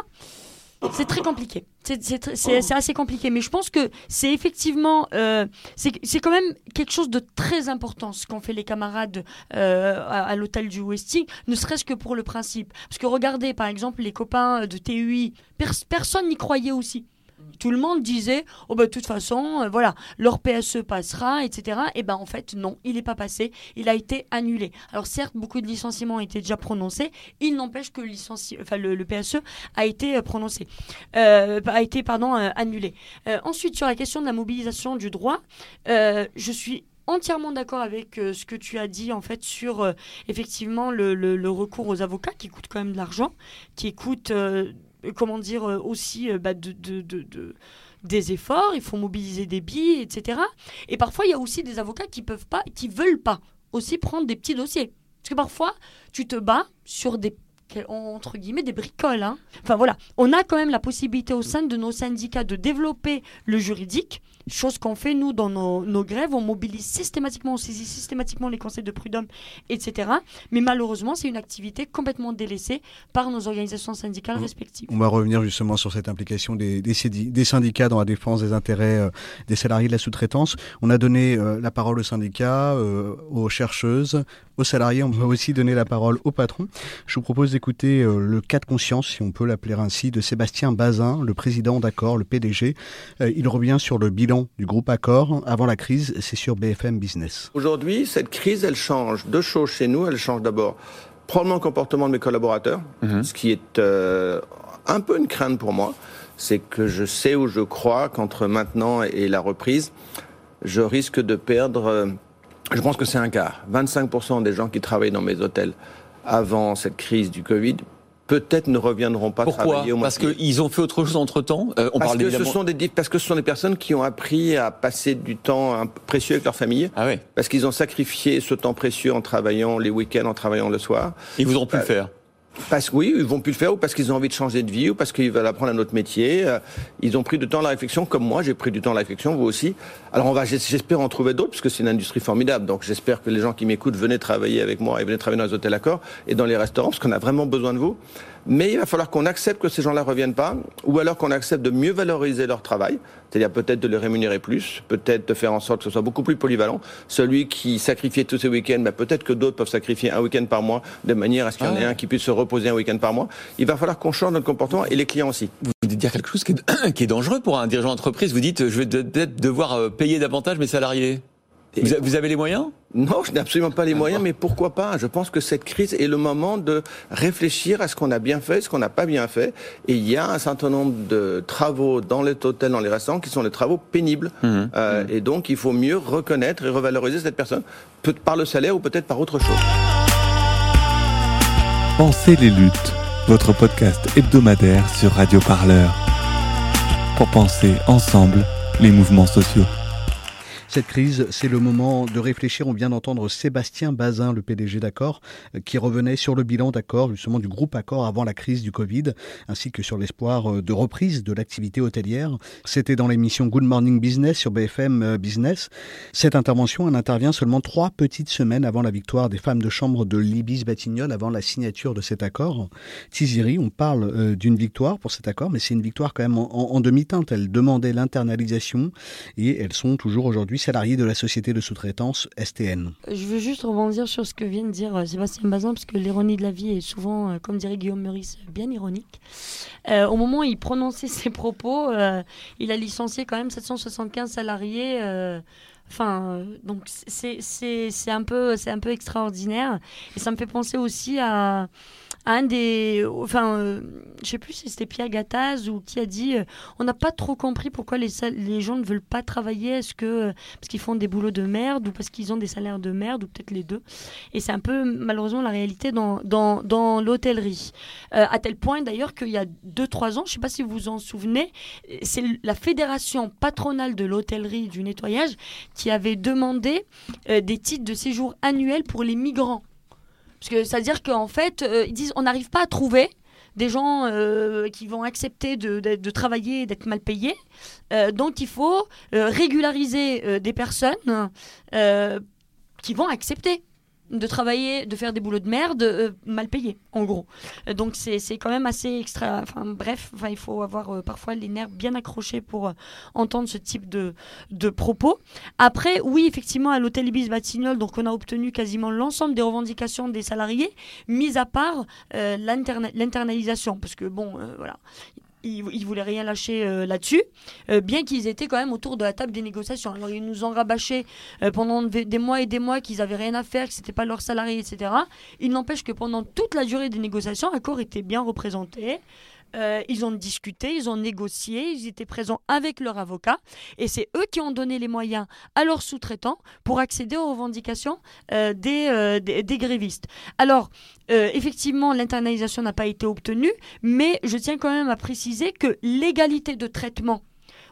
c'est très compliqué. C'est assez compliqué. Mais je pense que c'est effectivement. Euh, c'est quand même quelque chose de très important ce qu'ont fait les camarades euh, à, l'hôtel du Westing, ne serait-ce que pour le principe. Parce que regardez, par exemple, les copains de TUI, personne n'y croyait aussi. Tout le monde disait, oh ben de toute façon, euh, voilà, leur PSE passera, etc. Et ben en fait, non, il n'est pas passé, il a été annulé. Alors certes, beaucoup de licenciements ont été déjà prononcés, il n'empêche que le, PSE a été euh, prononcé, euh, a été pardon annulé. ensuite, sur la question de la mobilisation du droit, je suis entièrement d'accord avec ce que tu as dit en fait sur effectivement le, le, recours aux avocats qui coûte quand même de l'argent, qui coûte comment dire, euh, aussi euh, bah, de, de, des efforts, il faut mobiliser des billes, etc. Et parfois, il y a aussi des avocats qui peuvent pas, qui veulent pas aussi prendre des petits dossiers. Parce que parfois, tu te bats sur des entre guillemets des bricoles. Hein. Enfin voilà, on a quand même la possibilité au sein de nos syndicats de développer le juridique chose qu'on fait nous dans nos, grèves, on mobilise systématiquement, on saisit systématiquement les conseils de prud'homme, etc. Mais malheureusement, c'est une activité complètement délaissée par nos organisations syndicales respectives. On va revenir justement sur cette implication des, des, syndicats dans la défense des intérêts euh, des salariés de la sous-traitance. On a donné euh, la parole aux syndicats, euh, aux chercheuses, aux salariés. On va aussi donner la parole aux patrons. Je vous propose d'écouter le cas de conscience, si on peut l'appeler ainsi, de Sébastien Bazin, le président d'Accord, le PDG. il revient sur le bilan du groupe Accor avant la crise, c'est sur BFM Business. Aujourd'hui, cette crise, elle change deux choses chez nous. Elle change d'abord probablement le comportement de mes collaborateurs, mhm. ce qui est euh, un peu une crainte pour moi. C'est que je sais ou je crois qu'entre maintenant et la reprise, je risque de perdre, euh, je pense que c'est un quart, 25% des gens qui travaillent dans mes hôtels avant cette crise du Covid peut-être ne reviendront pas travailler au mois Parce qu'ils ont fait autre chose entre-temps? Euh, on parce, parle que ce sont des, parce que ce sont des personnes qui ont appris à passer du temps précieux avec leur famille. Ah oui. Parce qu'ils ont sacrifié ce temps précieux en travaillant les week-ends, en travaillant le soir. Ils voudront plus le euh, faire parce que oui, ils vont plus le faire ou parce qu'ils ont envie de changer de vie ou parce qu'ils veulent apprendre un autre métier. Euh, ils ont pris du temps à la réflexion, comme moi, j'ai pris du temps à la réflexion, vous aussi. Alors on va, j'espère en trouver d'autres, parce que c'est une industrie formidable. Donc j'espère que les gens qui m'écoutent venaient travailler avec moi et venaient travailler dans les hôtels accords et dans les restaurants, parce qu'on a vraiment besoin de vous. Mais il va falloir qu'on accepte que ces gens-là reviennent pas, ou alors qu'on accepte de mieux valoriser leur travail, c'est-à-dire peut-être de les rémunérer plus, peut-être de faire en sorte que ce soit beaucoup plus polyvalent. Celui qui sacrifiait tous ses week-ends, bah, peut-être que d'autres peuvent sacrifier un week-end par mois, de manière à ce qu'il y en ait ah un qui puisse se reposer un week-end par mois. Il va falloir qu'on change notre comportement et les clients aussi. Vous voulez dire quelque chose qui est, qui est dangereux pour un dirigeant d'entreprise. Vous dites, je vais peut-être devoir euh, payer davantage mes salariés. Vous, avez les moyens? Non, je n'ai absolument pas les moyens, mais pourquoi pas? Je pense que cette crise est le moment de réfléchir à ce qu'on a bien fait, ce qu'on n'a pas bien fait. Et il y a un certain nombre de travaux dans les hôtels, dans les restaurants, qui sont des travaux pénibles. Mmh. Euh, mmh. Et donc, il faut mieux reconnaître et revaloriser cette personne, peut par le salaire ou peut-être par autre chose. Pensez les luttes, votre podcast hebdomadaire sur Radio Parleur. Pour penser ensemble les mouvements sociaux. Cette crise, c'est le moment de réfléchir. On vient d'entendre Sébastien Bazin, le PDG d'Accord, euh, qui revenait sur le bilan d'Accord, justement du groupe Accor avant la crise du Covid, ainsi que sur l'espoir euh, de reprise de l'activité hôtelière. C'était dans l'émission Good Morning Business sur BFM euh, Business. Cette intervention, elle intervient seulement trois petites semaines avant la victoire des femmes de chambre de l'Ibis Batignolles, avant la signature de cet accord. Tiziri, on parle d'une victoire pour cet accord, mais c'est une victoire quand même en, en demi-teinte. Elles demandaient l'internalisation et elles sont toujours aujourd'hui salarié de la société de sous-traitance STN. Je veux juste rebondir sur ce que vient de dire euh, Sébastien Bazin, parce que l'ironie de la vie est souvent, euh, comme dirait Guillaume Meurice, bien ironique. Euh, au moment où il prononçait ses propos, il a licencié quand même 775 salariés. Enfin, donc c'est un peu un peu extraordinaire et ça me fait penser aussi à un des. Enfin, euh, je sais plus si c'était Pierre Gattaz ou qui a dit euh, on n'a pas trop compris pourquoi les, gens ne veulent pas travailler. Est-ce que euh, parce qu'ils font des boulots de merde ou parce qu'ils ont des salaires de merde ou peut-être les deux Et c'est un peu malheureusement la réalité dans, dans, l'hôtellerie. à tel point d'ailleurs qu'il y a 2-3 ans, je sais pas si vous vous en souvenez, c'est la fédération patronale de l'hôtellerie du nettoyage qui avait demandé des titres de séjour annuels pour les migrants. Parce que c'est-à-dire qu'en fait, euh, ils disent on n'arrive pas à trouver des gens euh, qui vont accepter de, travailler et d'être mal payés. Euh, donc il faut régulariser des personnes qui vont accepter de travailler, de faire des boulots de merde euh, mal payés, en gros. Euh, donc c'est quand même assez extra. Enfin bref, enfin, il faut avoir euh, parfois les nerfs bien accrochés pour entendre ce type de, de propos. Après, oui, effectivement, à l'hôtel Ibis Batignolles, donc on a obtenu quasiment l'ensemble des revendications des salariés, mis à part l'internalisation, parce que bon, voilà ils, ils voulaient rien lâcher euh, là-dessus, euh, bien qu'ils étaient quand même autour de la table des négociations. Alors ils nous ont rabâché euh, pendant des mois et des mois qu'ils avaient rien à faire, que c'était pas leurs salariés, etc. Il n'empêche que pendant toute la durée des négociations, Accor était bien représenté. Euh, ils ont discuté, ils ont négocié, ils étaient présents avec leur avocat et c'est eux qui ont donné les moyens à leurs sous-traitants pour accéder aux revendications euh, des, euh, des, des grévistes. Alors, effectivement, l'internalisation n'a pas été obtenue, mais je tiens quand même à préciser que l'égalité de traitement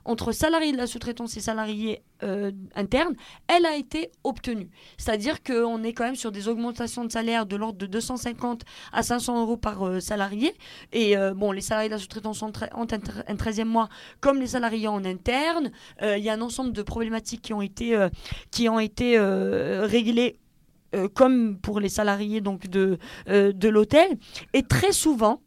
entre salariés de la sous-traitance et salariés euh, internes, elle a été obtenue. C'est-à-dire qu'on est quand même sur des augmentations de salaire de l'ordre de 250 à 500 euros par euh, salarié. Et euh, bon, les salariés de la sous-traitance ont, un, tr- un 13e mois comme les salariés en interne. Il y a un ensemble de problématiques qui ont été, réglées comme pour les salariés donc de, de l'hôtel. Et très souvent,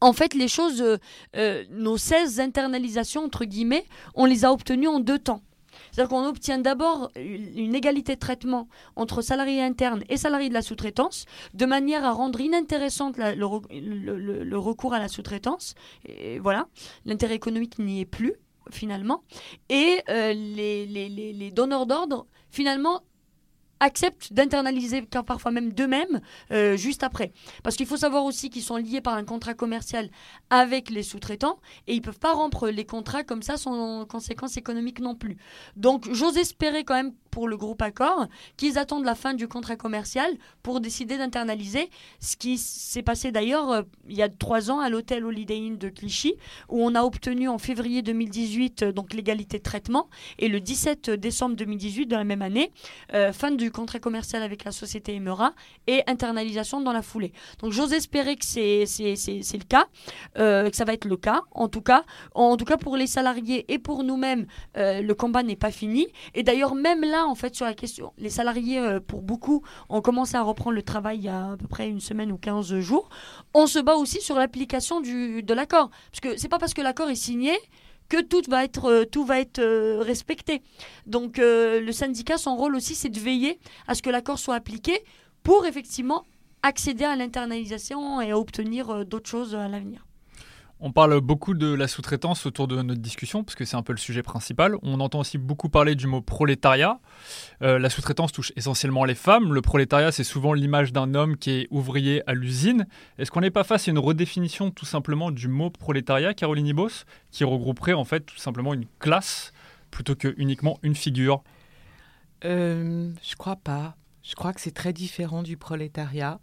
en fait, les choses, euh, euh, nos 16 internalisations, entre guillemets, on les a obtenues en deux temps. C'est-à-dire qu'on obtient d'abord une égalité de traitement entre salariés internes et salariés de la sous-traitance, de manière à rendre inintéressante le, re- le- le- le recours à la sous-traitance. Et voilà, l'intérêt économique n'y est plus, finalement. Et euh, les donneurs d'ordre, finalement, acceptent d'internaliser, parfois même d'eux-mêmes, euh, juste après. Parce qu'il faut savoir aussi qu'ils sont liés par un contrat commercial avec les sous-traitants et ils peuvent pas rompre les contrats comme ça sans conséquences économiques non plus. Donc j'ose espérer quand même pour le groupe Accor qu'ils attendent la fin du contrat commercial pour décider d'internaliser, ce qui s'est passé d'ailleurs euh, il y a trois ans à l'hôtel Holiday Inn de Clichy, où on a obtenu en février 2018 euh, donc l'égalité de traitement et le 17 décembre 2018 de la même année, euh, fin du contrat commercial avec la société Emera et internalisation dans la foulée. Donc j'ose espérer que c'est le cas, que ça va être le cas. En tout cas, en tout cas pour les salariés et pour nous-mêmes, le combat n'est pas fini. Et d'ailleurs même là, en fait, sur la question, les salariés, euh, pour beaucoup, ont commencé à reprendre le travail il y a à peu près une semaine ou 15 jours. On se bat aussi sur l'application de l'accord. Parce que c'est pas parce que l'accord est signé que tout va être, euh, euh, respecté. Donc le syndicat, son rôle aussi, c'est de veiller à ce que l'accord soit appliqué pour effectivement accéder à l'internalisation et obtenir d'autres choses à l'avenir. On parle beaucoup de la sous-traitance autour de notre discussion, parce que c'est un peu le sujet principal. On entend aussi beaucoup parler du mot prolétariat. Euh, la sous-traitance touche essentiellement les femmes. Le prolétariat, c'est souvent l'image d'un homme qui est ouvrier à l'usine. Est-ce qu'on n'est pas face à une redéfinition tout simplement du mot prolétariat, Caroline Ibos, qui regrouperait en fait tout simplement une classe plutôt que uniquement une figure? Euh, je crois pas. Je crois que c'est très différent du prolétariat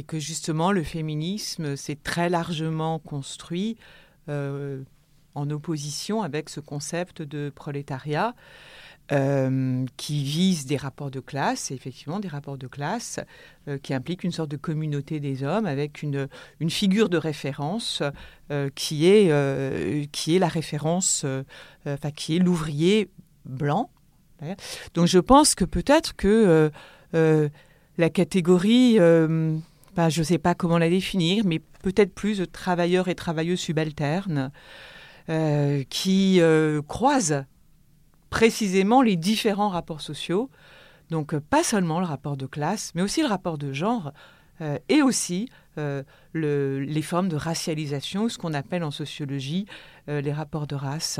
et que justement le féminisme s'est très largement construit euh, en opposition avec ce concept de prolétariat euh, qui vise des rapports de classe, et effectivement des rapports de classe euh, qui impliquent une sorte de communauté des hommes avec une, une figure de référence qui, est, qui est la référence, enfin qui est l'ouvrier blanc. Donc je pense que peut-être que la catégorie, je ne sais pas comment la définir, mais peut-être plus de travailleurs et travailleuses subalternes euh, qui euh, croisent précisément les différents rapports sociaux. Donc euh, pas seulement le rapport de classe, mais aussi le rapport de genre et aussi euh, le, les formes de racialisation, ce qu'on appelle en sociologie euh, les rapports de race.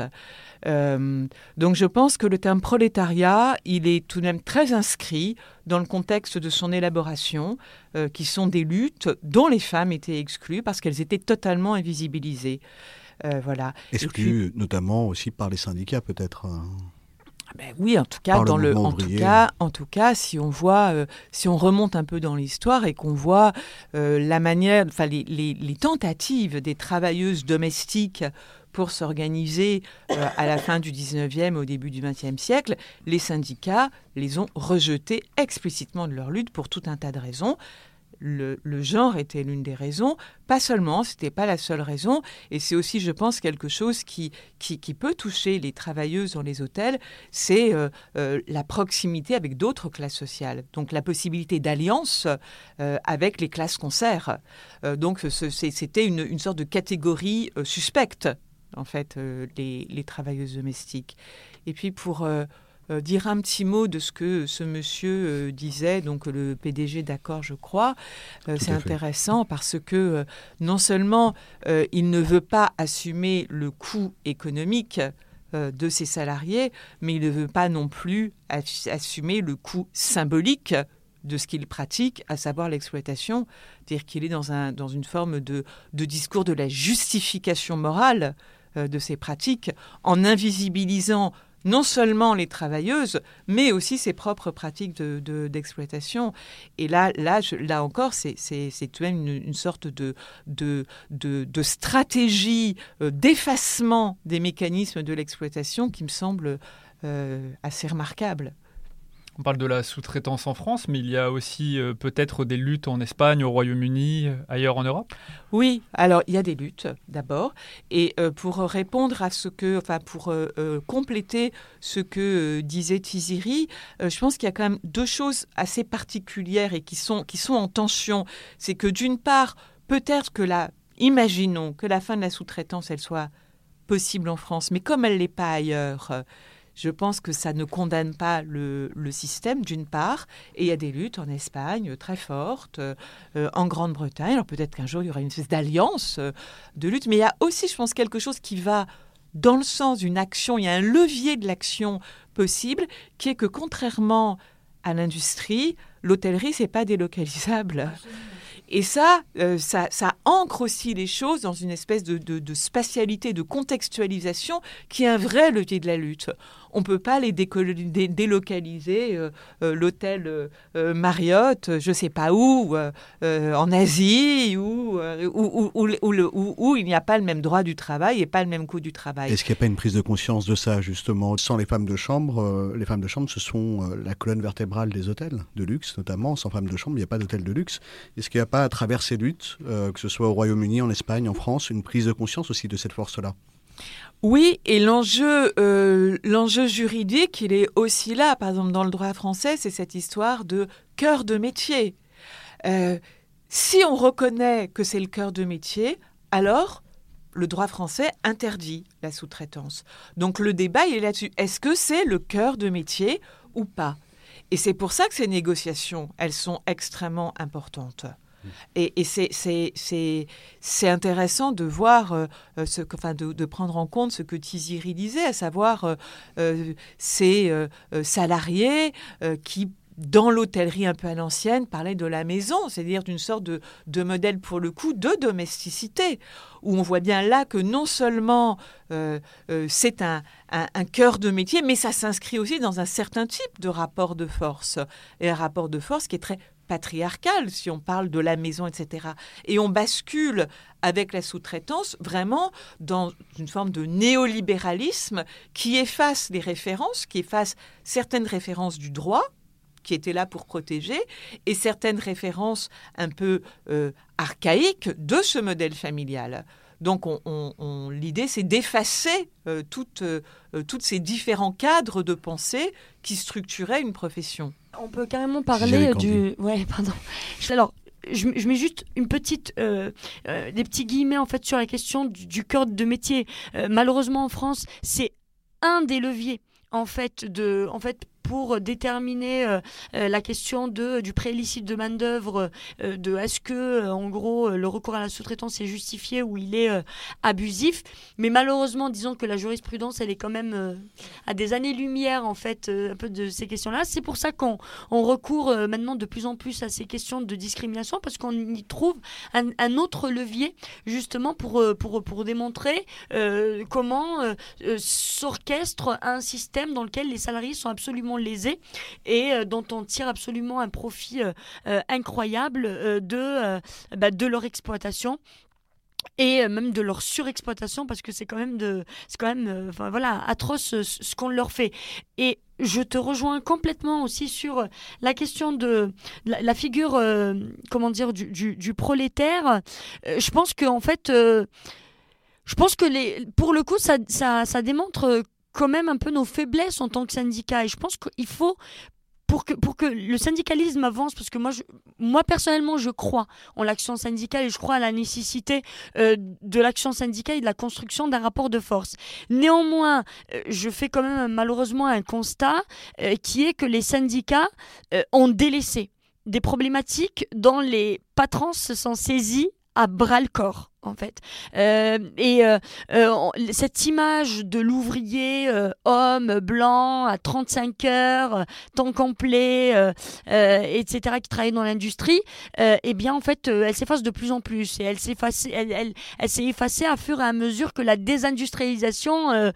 Euh, donc je pense que le terme prolétariat, il est tout de même très inscrit dans le contexte de son élaboration, qui sont des luttes dont les femmes étaient exclues parce qu'elles étaient totalement invisibilisées. Voilà. Exclu notamment aussi par les syndicats peut-être. Hein. Ben oui, en tout cas, Par le dans le, mouvement en tout ouvrier. cas, en tout cas, si on voit, euh, si on remonte un peu dans l'histoire et qu'on voit euh, la manière, enfin les, les- les tentatives des travailleuses domestiques pour s'organiser euh, à la fin du 19e, au début du 20e siècle, les syndicats les ont rejetées explicitement de leur lutte pour tout un tas de raisons. Le, genre était l'une des raisons, pas seulement, c'était pas la seule raison, et c'est aussi, je pense, quelque chose qui, qui, peut toucher les travailleuses dans les hôtels, c'est euh, euh, la proximité avec d'autres classes sociales, donc la possibilité d'alliance euh, avec les classes concerts. Donc c'était une, une sorte de catégorie suspecte, en fait, les, les travailleuses domestiques. Et puis pour... euh, dire un petit mot de ce que ce monsieur disait, donc le PDG d'accord, je crois. C'est intéressant parce que non seulement il ne veut pas assumer le coût économique, de ses salariés, mais il ne veut pas non plus assumer le coût symbolique de ce qu'il pratique, à savoir l'exploitation, c'est-à-dire qu'il est dans, un, dans une forme de, de discours de la justification morale euh, de ces pratiques, en invisibilisant non seulement les travailleuses, mais aussi ses propres pratiques d'exploitation. De, Et là, là, là encore, c'est même une, une, sorte de, de, de stratégie euh, d'effacement des mécanismes de l'exploitation qui me semble euh, assez remarquable. On parle de la sous-traitance en France, mais il y a aussi euh, peut-être des luttes en Espagne, au Royaume-Uni, euh, ailleurs en Europe? Oui, alors il y a des luttes d'abord. Et euh, pour répondre à ce que, enfin pour compléter ce que disait Tiziri, je pense qu'il y a quand même deux choses assez particulières et qui sont, qui sont en tension. C'est que d'une part, peut-être que la, imaginons que la fin de la sous-traitance, elle soit possible en France, mais comme elle l'est pas ailleurs je pense que ça ne condamne pas le, système, d'une part, et il y a des luttes en Espagne très fortes, euh, en Grande-Bretagne. Alors peut-être qu'un jour, il y aura une espèce d'alliance euh, de lutte, mais il y a aussi, je pense, quelque chose qui va dans le sens d'une action, il y a un levier de l'action possible, qui est que contrairement à l'industrie, l'hôtellerie, c'est pas délocalisable. Et ça, euh, ça, ça, ancre aussi les choses dans une espèce de, de, de, spatialité, de contextualisation qui est un vrai levier de la lutte on ne peut pas les délocaliser. Euh, euh, l'hôtel euh, Marriott, je ne sais pas où, en Asie, où, où, il n'y a pas le même droit du travail et pas le même coût du travail. Est-ce qu'il n'y a pas une prise de conscience de ça, justement? Sans les femmes de chambre, les femmes de chambre, ce sont la colonne vertébrale des hôtels de luxe, notamment. Sans femmes de chambre, il n'y a pas d'hôtel de luxe. Est-ce qu'il n'y a pas, à travers ces luttes, que ce soit au Royaume-Uni, en Espagne, en France, une prise de conscience aussi de cette force-là? Oui, et l'enjeu, euh, l'enjeu juridique, il est aussi là. Par exemple, dans le droit français, c'est cette histoire de cœur de métier. Euh, si on reconnaît que c'est le cœur de métier, alors le droit français interdit la sous-traitance. Donc le débat il est là-dessus. Est-ce que c'est le cœur de métier ou pas? Et c'est pour ça que ces négociations, elles sont extrêmement importantes. Et, c'est intéressant de voir, euh, euh, ce, enfin de, prendre en compte ce que Tiziri disait, à savoir euh, ces salariés qui dans l'hôtellerie un peu à l'ancienne, parlaient de la maison, c'est-à-dire d'une sorte de, modèle pour le coup de domesticité, où on voit bien là que non seulement c'est un, un, cœur de métier, mais ça s'inscrit aussi dans un certain type de rapport de force, et un rapport de force qui est très patriarcale, si on parle de la maison, etc. Et on bascule avec la sous-traitance vraiment dans une forme de néolibéralisme qui efface les références, qui efface certaines références du droit qui étaient là pour protéger, et certaines références un peu euh, archaïques de ce modèle familial. Donc on, l'idée, c'est d'effacer euh, toutes, euh, toutes ces différents cadres de pensée qui structuraient une profession. On peut carrément parler du. Ouais, pardon. Alors, je, mets juste une petite, euh, euh, des petits guillemets en fait sur la question du, cœur de métier. Euh, malheureusement en France, c'est un des leviers en fait de, en fait pour déterminer euh, euh, la question de, du prélicite de main-d'œuvre, euh, de est-ce que, en gros, le recours à la sous-traitance est justifié ou il est abusif. Mais malheureusement, disons que la jurisprudence, elle est quand même à des années-lumière, en fait, un peu de ces questions-là. C'est pour ça qu'on on recourt maintenant de plus en plus à ces questions de discrimination, parce qu'on y trouve un, un, autre levier, justement, pour, pour, pour démontrer comment s'orchestre un système dans lequel les salariés sont absolument lésés et euh, dont on tire absolument un profit euh, euh, incroyable de, bah, de leur exploitation et même de leur surexploitation parce que c'est quand même de c'est quand même voilà atroce ce, qu'on leur fait. Et je te rejoins complètement aussi sur la question de la, figure comment dire du, prolétaire. Je pense que en fait je pense que les pour le coup ça, ça démontre quand même un peu nos faiblesses en tant que syndicat. Et je pense qu'il faut pour que, pour que le syndicalisme avance, parce que moi, moi personnellement, je crois en l'action syndicale et je crois à la nécessité euh, de l'action syndicale et de la construction d'un rapport de force. Néanmoins, euh, je fais quand même malheureusement un constat euh, qui est que les syndicats ont délaissé des problématiques dont les patrons se sont saisis à bras le corps en fait. Euh, et euh, euh, cette image de l'ouvrier homme blanc à 35 heures, temps complet, etc., qui travaille dans l'industrie, eh bien en fait, elle s'efface de plus en plus et elle s'efface, elle, elle, elle s'est effacée à fur et à mesure que la désindustrialisation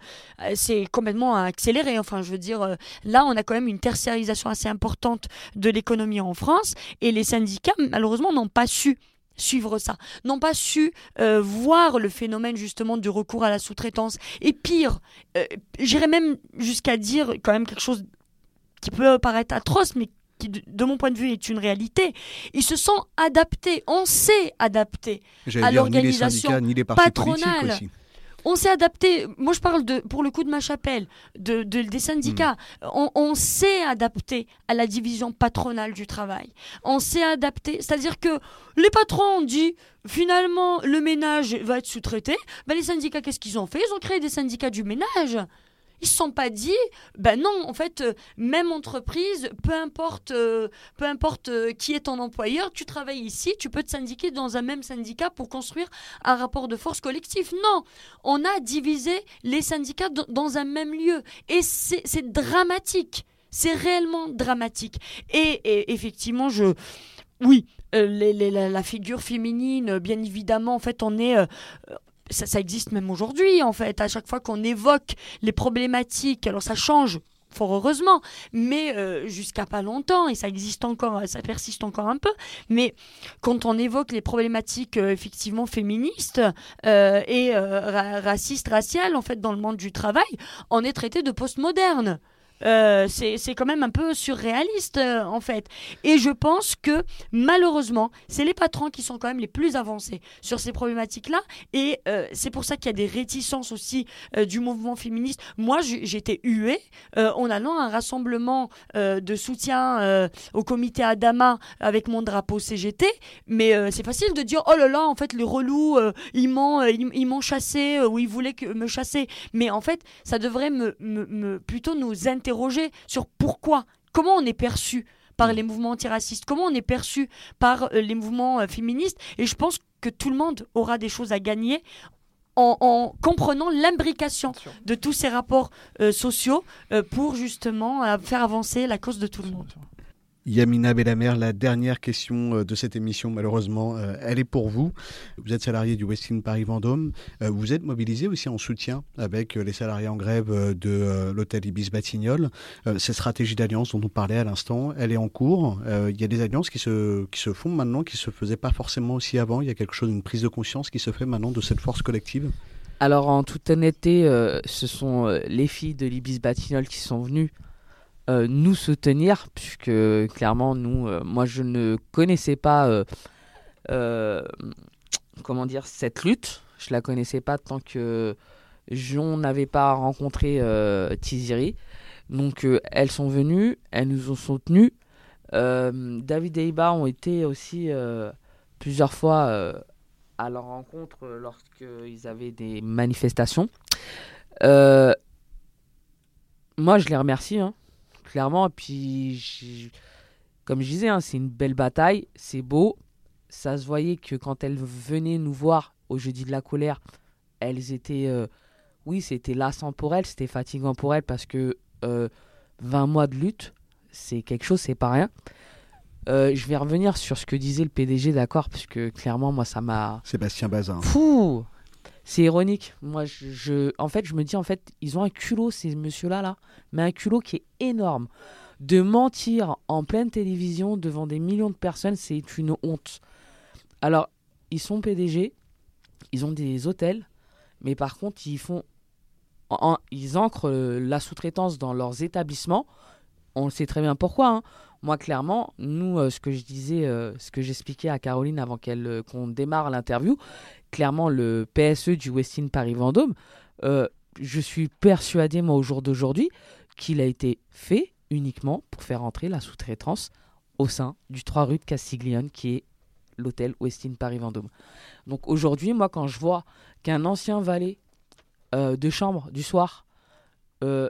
s'est complètement accélérée. Enfin, je veux dire, là, on a quand même une tertiarisation assez importante de l'économie en France et les syndicats, malheureusement, n'ont pas su suivre ça, n'ont pas su euh, voir le phénomène justement du recours à la sous-traitance. Et pire, euh, j'irais même jusqu'à dire quand même quelque chose qui peut paraître atroce, mais qui, de mon point de vue, est une réalité. Ils se sont adaptés, on s'est adapté à l'organisation patronale. On s'est adapté. Moi, je parle de, pour le coup de ma chapelle, de, des syndicats. Hmm. On, s'est adapté à la division patronale du travail. On s'est adapté. C'est-à-dire que les patrons ont dit finalement le ménage va être sous-traité. Ben, les syndicats, qu'est-ce qu'ils ont fait? Ils ont créé des syndicats du ménage. Ils se sont pas dit, ben non, en fait, euh, même entreprise, peu importe, euh, peu importe euh, qui est ton employeur, tu travailles ici, tu peux te syndiquer dans un même syndicat pour construire un rapport de force collectif. Non, on a divisé les syndicats dans un même lieu. Et c'est dramatique. C'est réellement dramatique. Et, effectivement, je... Oui, la, figure féminine, bien évidemment, en fait, on est, ça, existe même aujourd'hui, en fait. À chaque fois qu'on évoque les problématiques, alors ça change fort heureusement, mais euh, jusqu'à pas longtemps, et ça existe encore, ça persiste encore un peu, mais quand on évoque les problématiques euh, effectivement féministes euh, et racistes, raciales, en fait, dans le monde du travail, on est traité de postmoderne. Euh, c'est quand même un peu surréaliste euh, en fait. Et je pense que malheureusement, c'est les patrons qui sont quand même les plus avancés sur ces problématiques-là. Et euh, c'est pour ça qu'il y a des réticences aussi du mouvement féministe. Moi, j'étais huée en allant à un rassemblement de soutien au comité Adama avec mon drapeau CGT. Mais c'est facile de dire oh là là, en fait, les relous, ils m'ont ils, chassé ou ils voulaient me chasser. Mais en fait, ça devrait me, me, me plutôt nous intéresser sur pourquoi, comment on est perçu par les mouvements antiracistes, comment on est perçu par euh, les mouvements euh, féministes? Et je pense que tout le monde aura des choses à gagner en, comprenant l'imbrication de tous ces rapports euh, sociaux pour justement faire avancer la cause de tout le monde. Yamina Bellamer, la dernière question euh, de cette émission, malheureusement, euh, elle est pour vous. Vous êtes salarié du Westin Paris-Vendôme. Euh, vous êtes mobilisé aussi en soutien avec les salariés en grève de l'hôtel Ibis Batignolles. Cette stratégie d'alliance dont on parlait à l'instant, elle est en cours. Il y a des alliances qui se, font maintenant, qui ne se faisaient pas forcément aussi avant. Il y a quelque chose, une prise de conscience qui se fait maintenant de cette force collective alors en toute honnêteté, ce sont les filles de l'Ibis Batignolles qui sont venues euh, nous soutenir, puisque clairement, nous, euh, moi, je ne connaissais pas, euh, comment dire, cette lutte. Je la connaissais pas tant que je n'avais pas rencontré Tiziri. Donc, elles sont venues, elles nous ont soutenus. David et Iba ont été aussi plusieurs fois à leur rencontre lorsqu'ils avaient des manifestations. moi, je les remercie. Hein clairement. Puis, comme je disais, hein, c'est une belle bataille, c'est beau. Ça se voyait que quand elles venaient nous voir au jeudi de la colère, elles étaient. Euh, oui, c'était lassant pour elles, c'était fatigant pour elles parce que 20 euh, mois de lutte, c'est quelque chose, c'est pas rien. Euh, je vais revenir sur ce que disait le PDG, d'accord, parce que clairement, moi, ça m'a. Sébastien Bazin. Fou c'est ironique. Moi, je, en fait, je me dis, en fait, ils ont un culot, ces messieurs-là, là, mais un culot qui est énorme. De mentir en pleine télévision devant des millions de personnes, c'est une honte. Alors, ils sont PDG, ils ont des hôtels, mais par contre, ils font, ils ancrent la sous-traitance dans leurs établissements. On sait très bien pourquoi. Hein. Moi, clairement, nous, euh, ce que je disais, euh, ce que j'expliquais à Caroline avant qu'elle euh, qu'on démarre l'interview, clairement, le PSE du Westin Paris-Vendôme, je suis persuadé, moi, au jour d'aujourd'hui, qu'il a été fait uniquement pour faire entrer la sous-traitance au sein du 3 rue de Castiglione qui est l'hôtel Westin Paris Vendôme. Donc aujourd'hui, moi, quand je vois qu'un ancien valet euh, de chambre du soir, euh,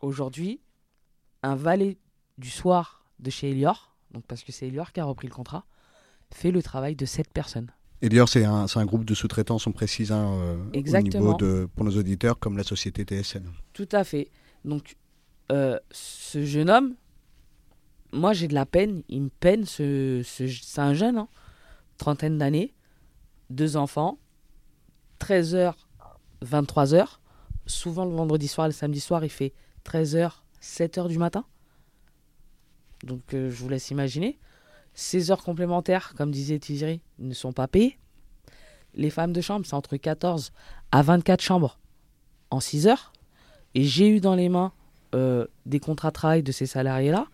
aujourd'hui, un valet du soir de chez Elior, donc parce que c'est Elior qui a repris le contrat, fait le travail de cette personnes. Elior, c'est un, un, groupe de sous-traitants, on précise, hein, euh, au niveau de, pour nos auditeurs, comme la société TSN. Tout à fait. Donc, euh, ce jeune homme, moi j'ai de la peine, il me peine, ce, ce, c'est un jeune, hein, trentaine d'années, deux enfants, 13h, 23h, souvent le vendredi soir et le samedi soir, il fait 13h, 7h du matin. Donc euh, je vous laisse imaginer. 16 heures complémentaires, comme disait Thierry, ne sont pas payées. Les femmes de chambre, c'est entre 14 à 24 chambres en 6 heures. Et j'ai eu dans les mains euh, des contrats de travail de ces salariés-là,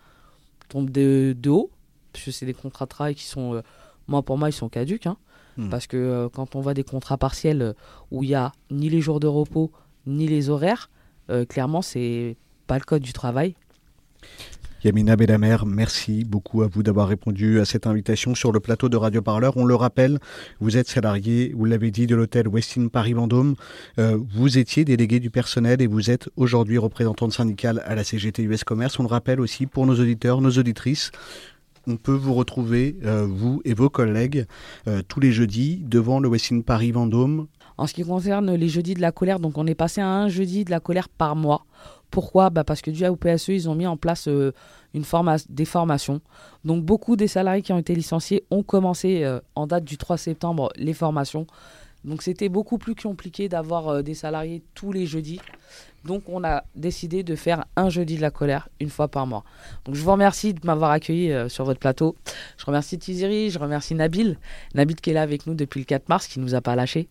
tombent de, de haut, parce que c'est des contrats de travail qui sont, euh, moi pour moi, ils sont caduques. Hein, mmh. Parce que euh, quand on voit des contrats partiels où il n'y a ni les jours de repos, ni les horaires, clairement, c'est pas le code du travail. Yamina Bellamer, merci beaucoup à vous d'avoir répondu à cette invitation sur le plateau de Radio Parleur. On le rappelle, vous êtes salarié, vous l'avez dit, de l'hôtel Westin Paris Vendôme. Euh, vous étiez délégué du personnel et vous êtes aujourd'hui représentante syndicale à la CGT US Commerce. On le rappelle aussi pour nos auditeurs, nos auditrices. On peut vous retrouver, euh, vous et vos collègues, euh, tous les jeudis devant le Westin Paris Vendôme. En ce qui concerne les jeudis de la colère, donc on est passé à un jeudi de la colère par mois. Pourquoi bah Parce que dû au PSE, ils ont mis en place euh, une des formations. Donc beaucoup des salariés qui ont été licenciés ont commencé euh, en date du 3 septembre les formations. Donc c'était beaucoup plus compliqué d'avoir euh, des salariés tous les jeudis. Donc on a décidé de faire un jeudi de la colère une fois par mois. Donc je vous remercie de m'avoir accueilli sur votre plateau. Je remercie Tiziri, je remercie Nabil. Nabil qui est là avec nous depuis le 4 mars, qui ne nous a pas lâchés.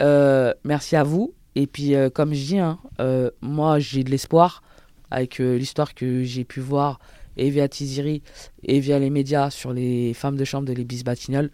merci à vous. Et puis, euh, comme je dis, hein, euh, moi, j'ai de l'espoir avec euh, l'histoire que j'ai pu voir et via Tiziri et via les médias sur les femmes de chambre de l'Ébis Batignolles.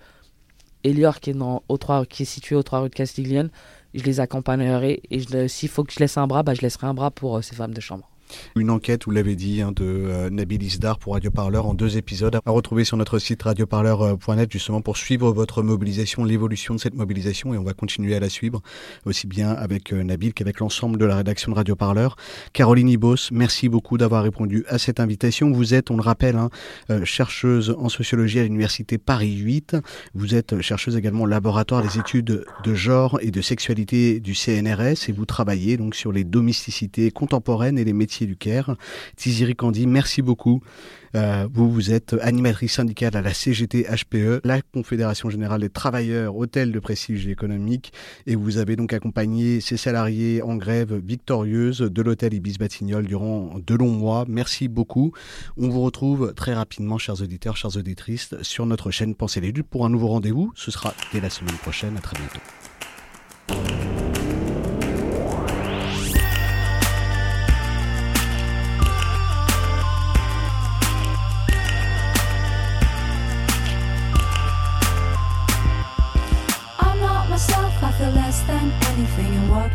Elior, qui est, dans, au 3, qui est situé au 3 rue de Castiglione, je les accompagnerai. Et s'il faut que je laisse un bras, bah, je laisserai un bras pour ces femmes de chambre. Une enquête, vous l'avez dit, hein, de euh, Nabil Isdar pour Radio Parleur en deux épisodes à retrouver sur notre site radioparleur.net justement pour suivre votre mobilisation, l'évolution de cette mobilisation et on va continuer à la suivre aussi bien avec euh, Nabil qu'avec l'ensemble de la rédaction de Radio Parleur. Caroline Ibos, merci beaucoup d'avoir répondu à cette invitation. Vous êtes, on le rappelle, hein, euh, chercheuse en sociologie à l'université Paris 8. Vous êtes chercheuse également au laboratoire des études de genre et de sexualité du CNRS et vous travaillez donc sur les domesticités contemporaines et les métiers du Caire. Tiziri Kandi, merci beaucoup. Euh, vous, vous êtes animatrice syndicale à la CGT HPE, la Confédération Générale des Travailleurs Hôtels de Prestige Économique, et vous avez donc accompagné ces salariés en grève victorieuse de l'hôtel Ibis Batignolles durant de longs mois. Merci beaucoup. On vous retrouve très rapidement, chers auditeurs, chers auditrices, sur notre chaîne Pensez les luttes pour un nouveau rendez-vous. Ce sera dès la semaine prochaine. À très bientôt.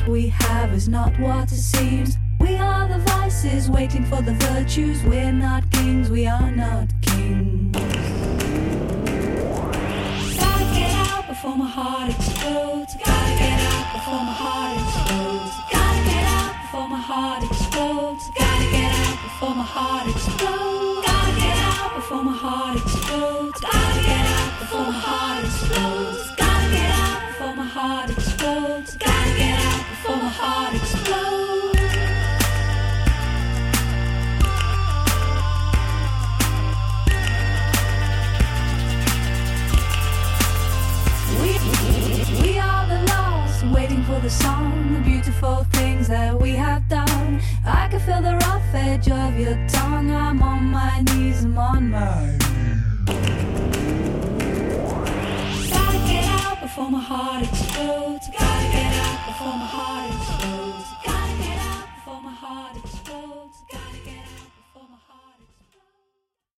We have is not what it seems. We are the vices waiting for the virtues. We're not kings, we are not kings. Gotta get out before my heart explodes. Gotta get out before my heart explodes. Gotta get out before my heart explodes. Gotta get out before my heart explodes. Gotta get out before my heart explodes. Gotta get out before my heart explodes. Gotta get out before my heart explodes. Gotta get out waiting for the song, the beautiful things that we have done. I can feel the rough edge of your tongue. I'm on my knees, I'm on my before my heart explodes. Gotta get out before my heart explodes.